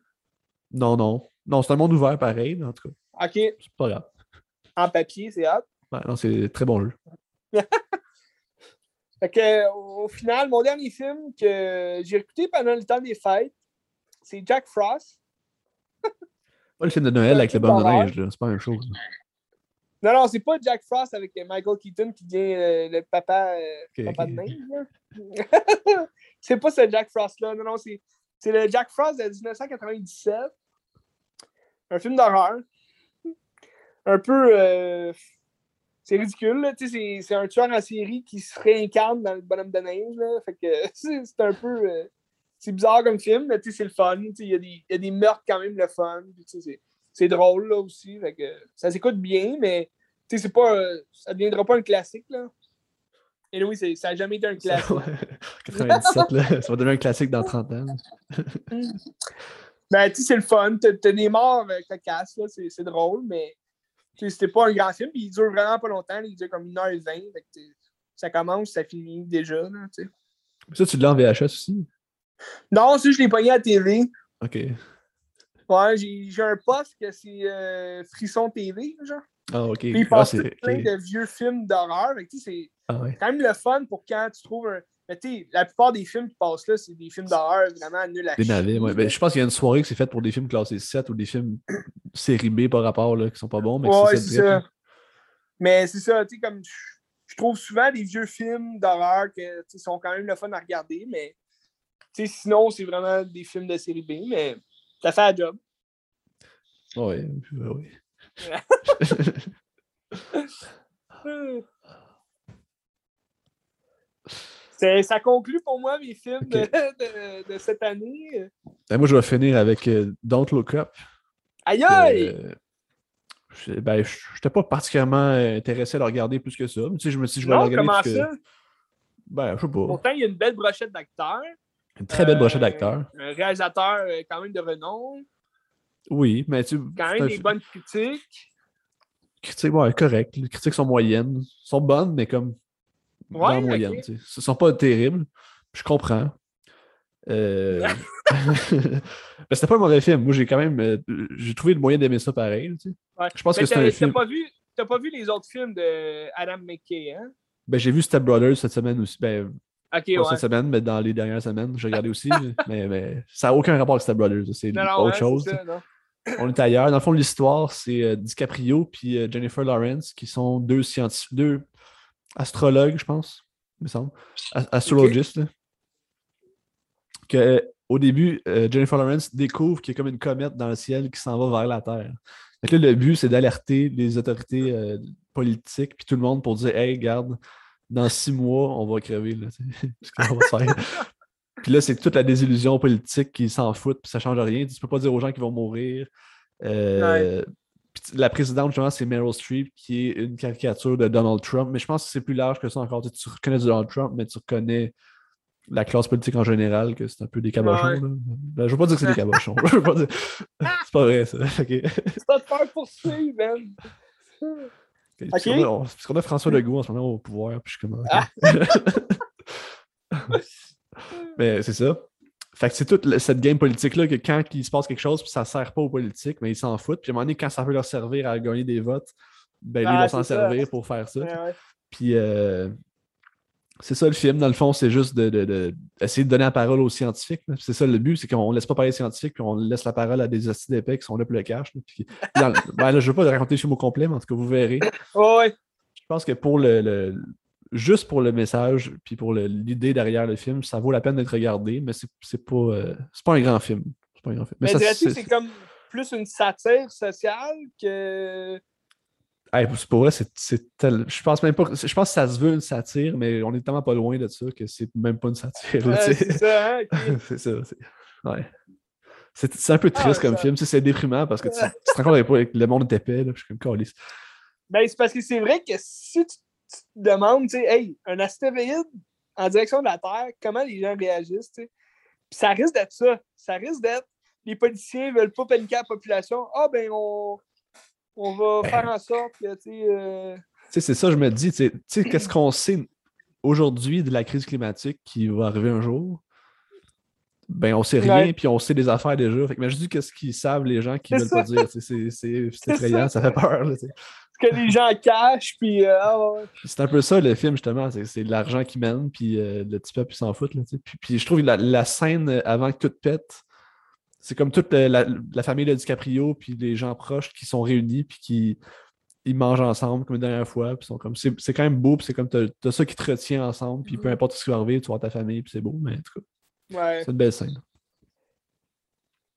Non, non. Non, c'est un monde ouvert pareil, mais en tout cas, Ok, c'est pas grave. en papier, c'est hot. Ouais, non, c'est très bon jeu. Fait que, au final, mon dernier film que j'ai écouté pendant le temps des fêtes, c'est Jack Frost. Pas le film de Noël avec le bonne d'horreur. neige, là. C'est pas la même chose. Non, non, c'est pas Jack Frost avec Michael Keaton qui devient euh, le papa, euh, papa de neige. là. c'est pas ce Jack Frost-là. Non, non, c'est, c'est le Jack Frost de 1997. Un film d'horreur. Un peu. euh, c'est ridicule, là. Tu sais, c'est, c'est un tueur en série qui se réincarne dans le bonhomme de neige. Là. Fait que c'est, un peu. euh, c'est bizarre comme film, mais tu sais, c'est le fun. Tu sais, Il y, a des- il y a des meurtres quand même, le fun. Puis, tu sais, c'est, drôle là aussi. Fait que ça s'écoute bien, mais tu sais, c'est pas. euh, ça ne deviendra pas un classique. Là. Et oui, ça n'a jamais été un Ça, classique. ouais. 97, là. Ça va devenir un classique dans 30 ans. Ben, tu sais, c'est le fun. T'as, des morts euh, cocasses, là. C'est, drôle, mais tu sais, c'était pas un grand film. Puis il dure vraiment pas longtemps. Il dure comme 1h20. Fait que, tu sais, ça commence, ça finit déjà. Là, tu sais. Ça, tu l'as en VHS aussi? Non, ça, je l'ai pogné à la télé. Ok. Ouais, j'ai, un poste que c'est euh, Frisson TV, genre. Ah, ok. Puis il Ah, passe c'est. tout plein de vieux films d'horreur. C'est Ah, ouais. quand même le fun pour quand tu trouves un. Mais tu sais, la plupart des films qui passent là, c'est des films d'horreur vraiment nuls à Des navets, ouais. Ben, je pense qu'il y a une soirée qui s'est faite pour des films classés 7 ou des films série B par rapport, là, qui sont pas bons, mais Ouais, c'est c'est ça. Mais c'est ça, tu sais, comme je- trouve souvent des vieux films d'horreur sais, sont quand même le fun à regarder, mais sinon, c'est vraiment des films de série B, mais ça fait la job. Ouais, ouais. C'est- Ça conclut pour moi mes films de, de- de cette année. Ben, moi, je vais finir avec euh, Don't Look Up. Aïe aïe! euh, je ben, n'étais pas particulièrement euh, intéressé à le regarder plus que ça. Mais, tu sais, je me suis dit, je vais le regarder comment que. Ben, je sais pas. Pourtant, il y a une belle brochette d'acteurs. Une très belle brochette Euh, d'acteurs. Un réalisateur euh, quand même de renom. Oui, mais tu Quand même des bonnes critiques. critiques, ouais, correct. Les critiques sont moyennes. sont bonnes, mais comme dans Ouais, la moyenne. tu sais. Ce sont pas terribles. Je comprends. Euh... mais c'était pas un mauvais film. Moi, j'ai quand même. euh, J'ai trouvé le moyen d'aimer ça pareil. tu sais. Ouais. Je pense Mais que c'est un t'as film. Pas vu, t'as pas vu les autres films de Adam McKay, hein? Ben, j'ai vu Step Brothers cette semaine aussi. Ben, Pas ouais. cette semaine, mais dans les dernières semaines, j'ai regardé aussi. mais, mais ça n'a aucun rapport avec Step Brothers. C'est autre ouais, chose. ça. On est ailleurs. Dans le fond, l'histoire, c'est euh, DiCaprio puis euh, Jennifer Lawrence qui sont deux scientifiques, deux astrologues, je pense, il me semble. Astrologistes. Que, euh, au début, euh, Jennifer Lawrence découvre qu'il y a comme une comète dans le ciel qui s'en va vers la Terre. Donc là, le but, c'est d'alerter les autorités euh, politiques puis tout le monde pour dire Hey, garde, dans six mois, on va crever. Là, qu'on va se faire? Puis là, c'est toute la désillusion politique qui s'en foutent, puis ça change rien. Tu peux pas dire aux gens qu'ils vont mourir. Euh, puis La présidente, justement, c'est Meryl Streep, qui est une caricature de Donald Trump. Mais je pense que c'est plus large que ça encore. Tu, sais, tu reconnais Donald Trump, mais tu reconnais la classe politique en général, que c'est un peu des cabochons. Ouais. là. Ben, je veux pas dire que c'est des cabochons. je veux pas dire... C'est pas vrai, ça. C'est pas de faire poursuivre, man. Parce qu'on a, on- parce qu'on a François Legault en ce moment au pouvoir, puis je suis comme. Ah. mais c'est ça. Fait que c'est toute cette game politique-là que quand il se passe quelque chose, puis ça sert pas aux politiques, mais ils s'en foutent. Puis à un moment donné, quand ça peut leur servir à gagner des votes, ben lui, Ah, ils vont s'en servir pour faire ça. Ouais, ouais. Puis euh, c'est ça le film, dans le fond, c'est juste de, de- de- essayer de donner la parole aux scientifiques. C'est ça le but, c'est qu'on laisse pas parler aux scientifiques, puis on laisse la parole à des hosties d'épais qui sont là pour le cash. là. Puis, dans le- ben là, je veux pas raconter le film au complet, mais en tout cas, vous verrez. Ouais. Je pense que pour le, le- juste pour le message, puis pour l'idée derrière le film, ça vaut la peine d'être regardé, mais c'est pas, euh, c'est pas un grand film. C'est pas un grand film. Mais c'est comme plus une satire sociale que. Hey, pour vrai, c'est tel- Je pense même pas. que- Je pense que ça se veut une satire, mais on est tellement pas loin de ça que c'est même pas une satire. Ouais, sais. c'est ça, hein? ok. c'est ça. c'est- Ouais. C'est un peu triste Ah, comme ça- film. C'est déprimant parce que tu, tu te rends compte le monde est épais. Là, je suis comme câlisse. Ben, c'est parce que c'est vrai que si tu, tu te demandes, tu sais, hey, un astéroïde en direction de la Terre, comment les gens réagissent, tu sais? Ça risque d'être ça. Ça risque d'être les policiers veulent pas paniquer la population. Ah, ben, on, on va Ben. faire en sorte que, tu sais. euh, Tu sais, c'est ça, je me dis, tu sais- qu'est-ce qu'on sait aujourd'hui de la crise climatique qui va arriver un jour? Ben, on sait rien, puis on sait des affaires déjà. Fait que, mais je dis qu'est-ce qu'ils savent, les gens qui veulent ça. pas dire. C'est effrayant, ça. ça. fait peur. là, que les gens cachent, puis. euh, ah, ouais. Puis C'est un peu ça, le film, justement. C'est l'argent qui mène, puis euh, le petit peuple, il s'en fout. Là, puis, puis je trouve la, la scène avant que tout pète, c'est comme toute la, la famille de DiCaprio, puis les gens proches qui sont réunis, puis qui ils mangent ensemble comme la dernière fois. Puis sont comme c'est c'est quand même beau, puis c'est comme t'as as ça qui te retient ensemble, puis peu importe ce qui va arriver, tu avoir ta famille, puis c'est beau. Mais en tout cas, Ouais. c'est une belle scène.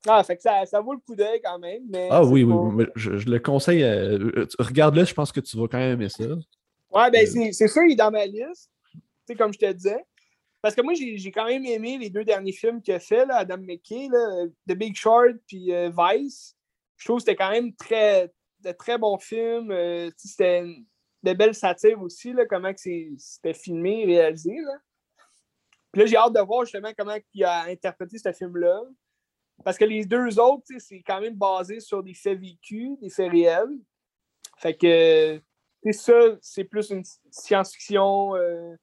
Ah, fait que ça, ça vaut le coup d'œil quand même. Mais Ah oui, oui, pas- oui, mais je, je le conseille. euh, euh, Regarde-le, je pense que tu vas quand même aimer ça. Ouais, ben Euh. c'est- c'est sûr, il est dans ma liste. Tu sais, comme je te disais. Parce que moi, j'ai quand même aimé les deux derniers films qu'il a fait, là, Adam McKay, là, The Big Short puis euh, Vice. Je trouve que c'était quand même très, de très bons films. euh, c'était de belles satires aussi, là, comment c'était filmé, réalisé. Là. Puis là, j'ai hâte de voir justement comment il a interprété ce film-là. Parce que les deux autres, c'est quand même basé sur des faits vécus, des faits réels. Fait que ça, c'est plus une science-fiction. euh,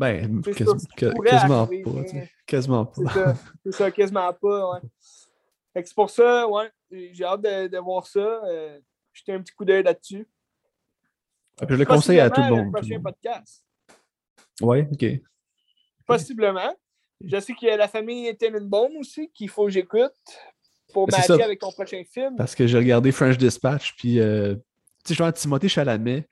Ben, que- quasiment arriver, pas. mais- tu sais, Quasiment pas. c'est ça. C'est ça, quasiment pas, ouais. Fait que c'est pour ça, ouais. J'ai hâte de, de voir ça. Euh, jeter un petit coup d'œil là-dessus. Ah, je le conseille à tout le monde. le prochain podcast. Ouais, ok. Possiblement. Je sais qu'il y a la famille Tenenbaum aussi qu'il faut que j'écoute pour Ben, matcher avec ton prochain film. Parce que j'ai regardé French Dispatch, puis euh, tu sais, genre Timothée Chalamet,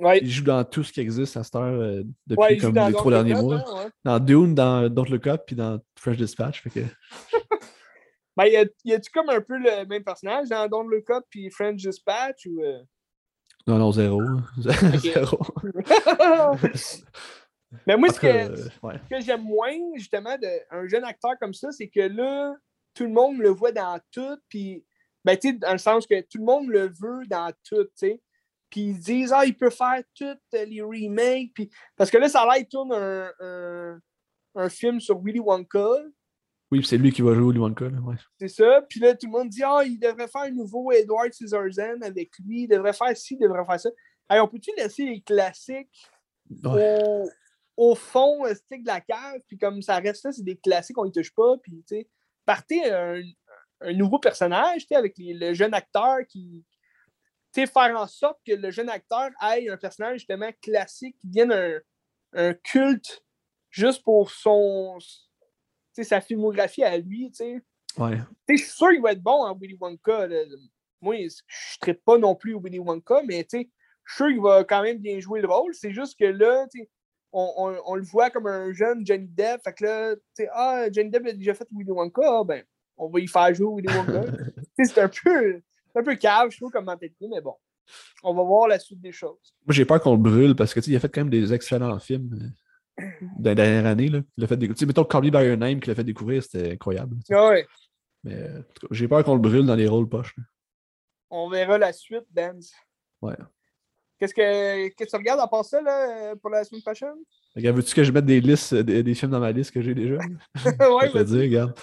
Ouais. il joue dans tout ce qui existe à cette heure euh, depuis Ouais, comme les trois derniers mois. hein, ouais. Dans Dune, dans Don't Look Up, puis dans French Dispatch. Fait que... Ben, y a- y a-tu comme un peu le même personnage dans Don't Look Up puis French Dispatch ou. euh? Non, non, zéro. zéro. Mais moi, ce que, euh, que j'aime moins, justement, d'un jeune acteur comme ça, c'est que là, tout le monde le voit dans tout, puis, ben, tu sais, dans le sens que tout le monde le veut dans tout, tu sais. Puis ils disent, ah, il peut faire toutes les remakes, puis... Parce que là, ça a l'air, tourne un, un, un film sur Willy Wonka, Oui, puis c'est lui qui va jouer Willy Wonka. Ouais. C'est ça. Puis là, tout le monde dit Ah, il devrait faire un nouveau Edward Scissorhands avec lui. Il devrait faire ci, il devrait faire ça. Hey, on peut-tu laisser les classiques Ouais. au, au fond euh, stick de la cave? Puis comme ça reste là, c'est des classiques, on ne touche pas. Puis, tu sais, partez un, un nouveau personnage, tu sais, avec les- le jeune acteur qui. Faire en sorte que le jeune acteur ait un personnage justement classique, qui devienne un, un culte juste pour son. Sa filmographie à lui. Ouais. Je suis sûr qu'il va être bon en Willy Wonka. là. Moi, je ne traite pas non plus Willy Wonka, mais je suis sûr qu'il va quand même bien jouer le rôle. C'est juste que là, on, on- on le voit comme un jeune Johnny Depp. Fait que là, ah, Johnny Depp a déjà fait Willy Wonka, ah, ben, on va y faire jouer Willy Wonka. C'est un peu, un peu cave, je trouve, comme mentalité, mais bon. On va voir la suite des choses. Moi, j'ai peur qu'on le brûle parce que, tu sais, il a fait quand même des excellents films euh, dans les dernières années. Là. Il a fait des... Tu sais, mettons Call Me By Your Name qu'il a fait découvrir, c'était incroyable. tu sais. Ah ouais, Mais euh, en j'ai peur qu'on le brûle dans les rôles poches. là. on verra la suite, Ben. Ouais. Qu'est-ce que, qu'est-ce que tu regardes à part ça là, pour la semaine prochaine? Regarde, veux-tu que je mette des listes, des, des films dans ma liste que j'ai déjà? ouais, Je vais te dire, regarde.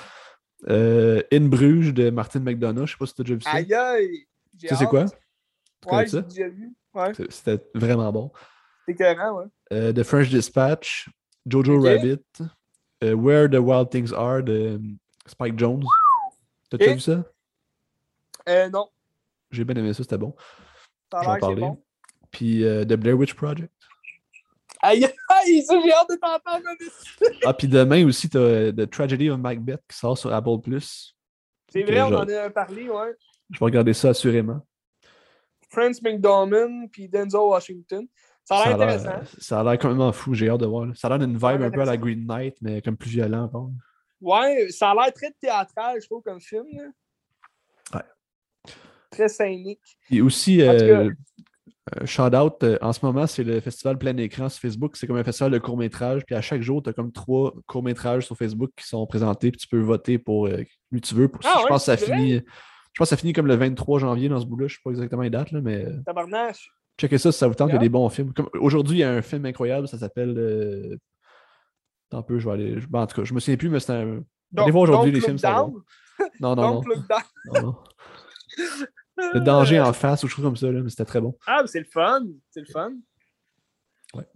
Euh, In Bruges de Martin McDonough, je sais pas si tu as déjà vu ça. Aïe aïe! Tu sais c'est quoi? Ouais, j'ai déjà vu. Ouais, C'était vraiment bon. c'est écœurant, ouais. Euh, The French Dispatch, Jojo. Rabbit, euh, Where the Wild Things Are de euh, Spike Jones. T'as déjà vu ça? Euh, non, J'ai bien aimé ça, c'était bon. ça a Je vais en l'air que c'est parler. bon. Puis euh, The Blair Witch Project. Aïe aïe! J'ai hâte de t'entendre. Ah, puis demain aussi, t'as euh, The Tragedy of Macbeth qui sort sur Apple+. C'est vrai, on en a parlé, ouais. Je vais regarder ça assurément. Franz McDormand puis Denzel Washington. Ça a l'air intéressant. ça a l'air complètement fou, j'ai hâte de voir. là. Ça a l'air d'une vibe un peu à la. Green Knight, mais comme plus violent encore. Ouais, ça a l'air très théâtral, je trouve, comme film. là. Ouais. Très scénique. Et aussi, euh, euh, shout out, euh, en ce moment, c'est le festival plein écran sur Facebook. C'est comme un festival de court-métrage. Puis à chaque jour, tu as comme trois courts-métrages sur Facebook qui sont présentés. Puis tu peux voter pour euh, lui tu veux. Pour, Ah je ouais, pense que ça finit. Je pense que ça finit comme le 23 janvier dans ce bout-là. Je sais pas exactement les dates, là, mais euh, Tabarnache. checkez ça si ça vous tente. Il y a des bons films. Aujourd'hui, il y a un film incroyable. Ça s'appelle. Euh... Un peu, je vais aller. ben, en tout cas, je me souviens plus, mais c'est un. Allez voir aujourd'hui, les films, ça va. Non, non, non. Donc, non, non. Le danger en face ou chose comme ça, là, mais c'était très bon. Ah, mais c'est le fun. C'est le fun. Ouais.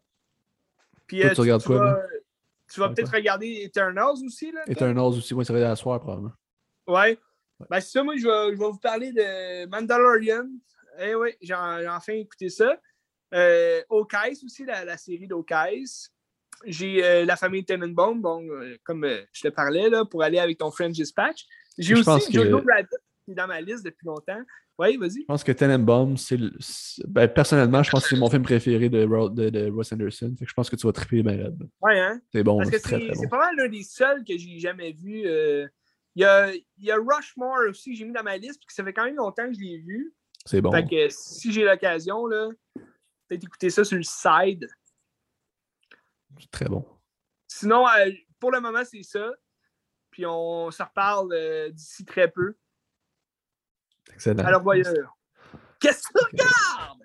Puis, Toi, euh, tu regardes quoi, vas, là? tu vas Ouais, peut-être regarder Eternals aussi, là? Eternals aussi, moi, ça va être à la soirée, probablement. Ouais. Ben, c'est ça, moi, je vais, je vais vous parler de Mandalorian. Eh oui, j'ai enfin écouté ça. Euh, Hawkeyes aussi, la, la série d'Hawkeyes. J'ai euh, la famille Tenenbaum, bon, euh, comme euh, je te parlais, là, pour aller avec ton French Dispatch. J'ai aussi que- Jojo Rabbit, qui est dans ma liste depuis longtemps. Oui, vas-y. Je pense que Tenenbaum, c'est. le- Ben, personnellement, je pense que c'est mon film préféré de, Ro- de, de Ross Anderson. Fait que je pense que tu vas triper bien raide. Ouais, hein? C'est bon, Parce que c'est bon. pas mal l'un des seuls que j'ai jamais vu. euh, Il y, a, il y a Rushmore aussi que j'ai mis dans ma liste, puis que ça fait quand même longtemps que je l'ai vu. C'est bon. Fait que si j'ai l'occasion, là, peut-être écouter ça sur le side. C'est très bon. Sinon, euh, pour le moment, c'est ça. Puis on se reparle euh, d'ici très peu. Alors, voyeur. Qu'est-ce que tu regardes?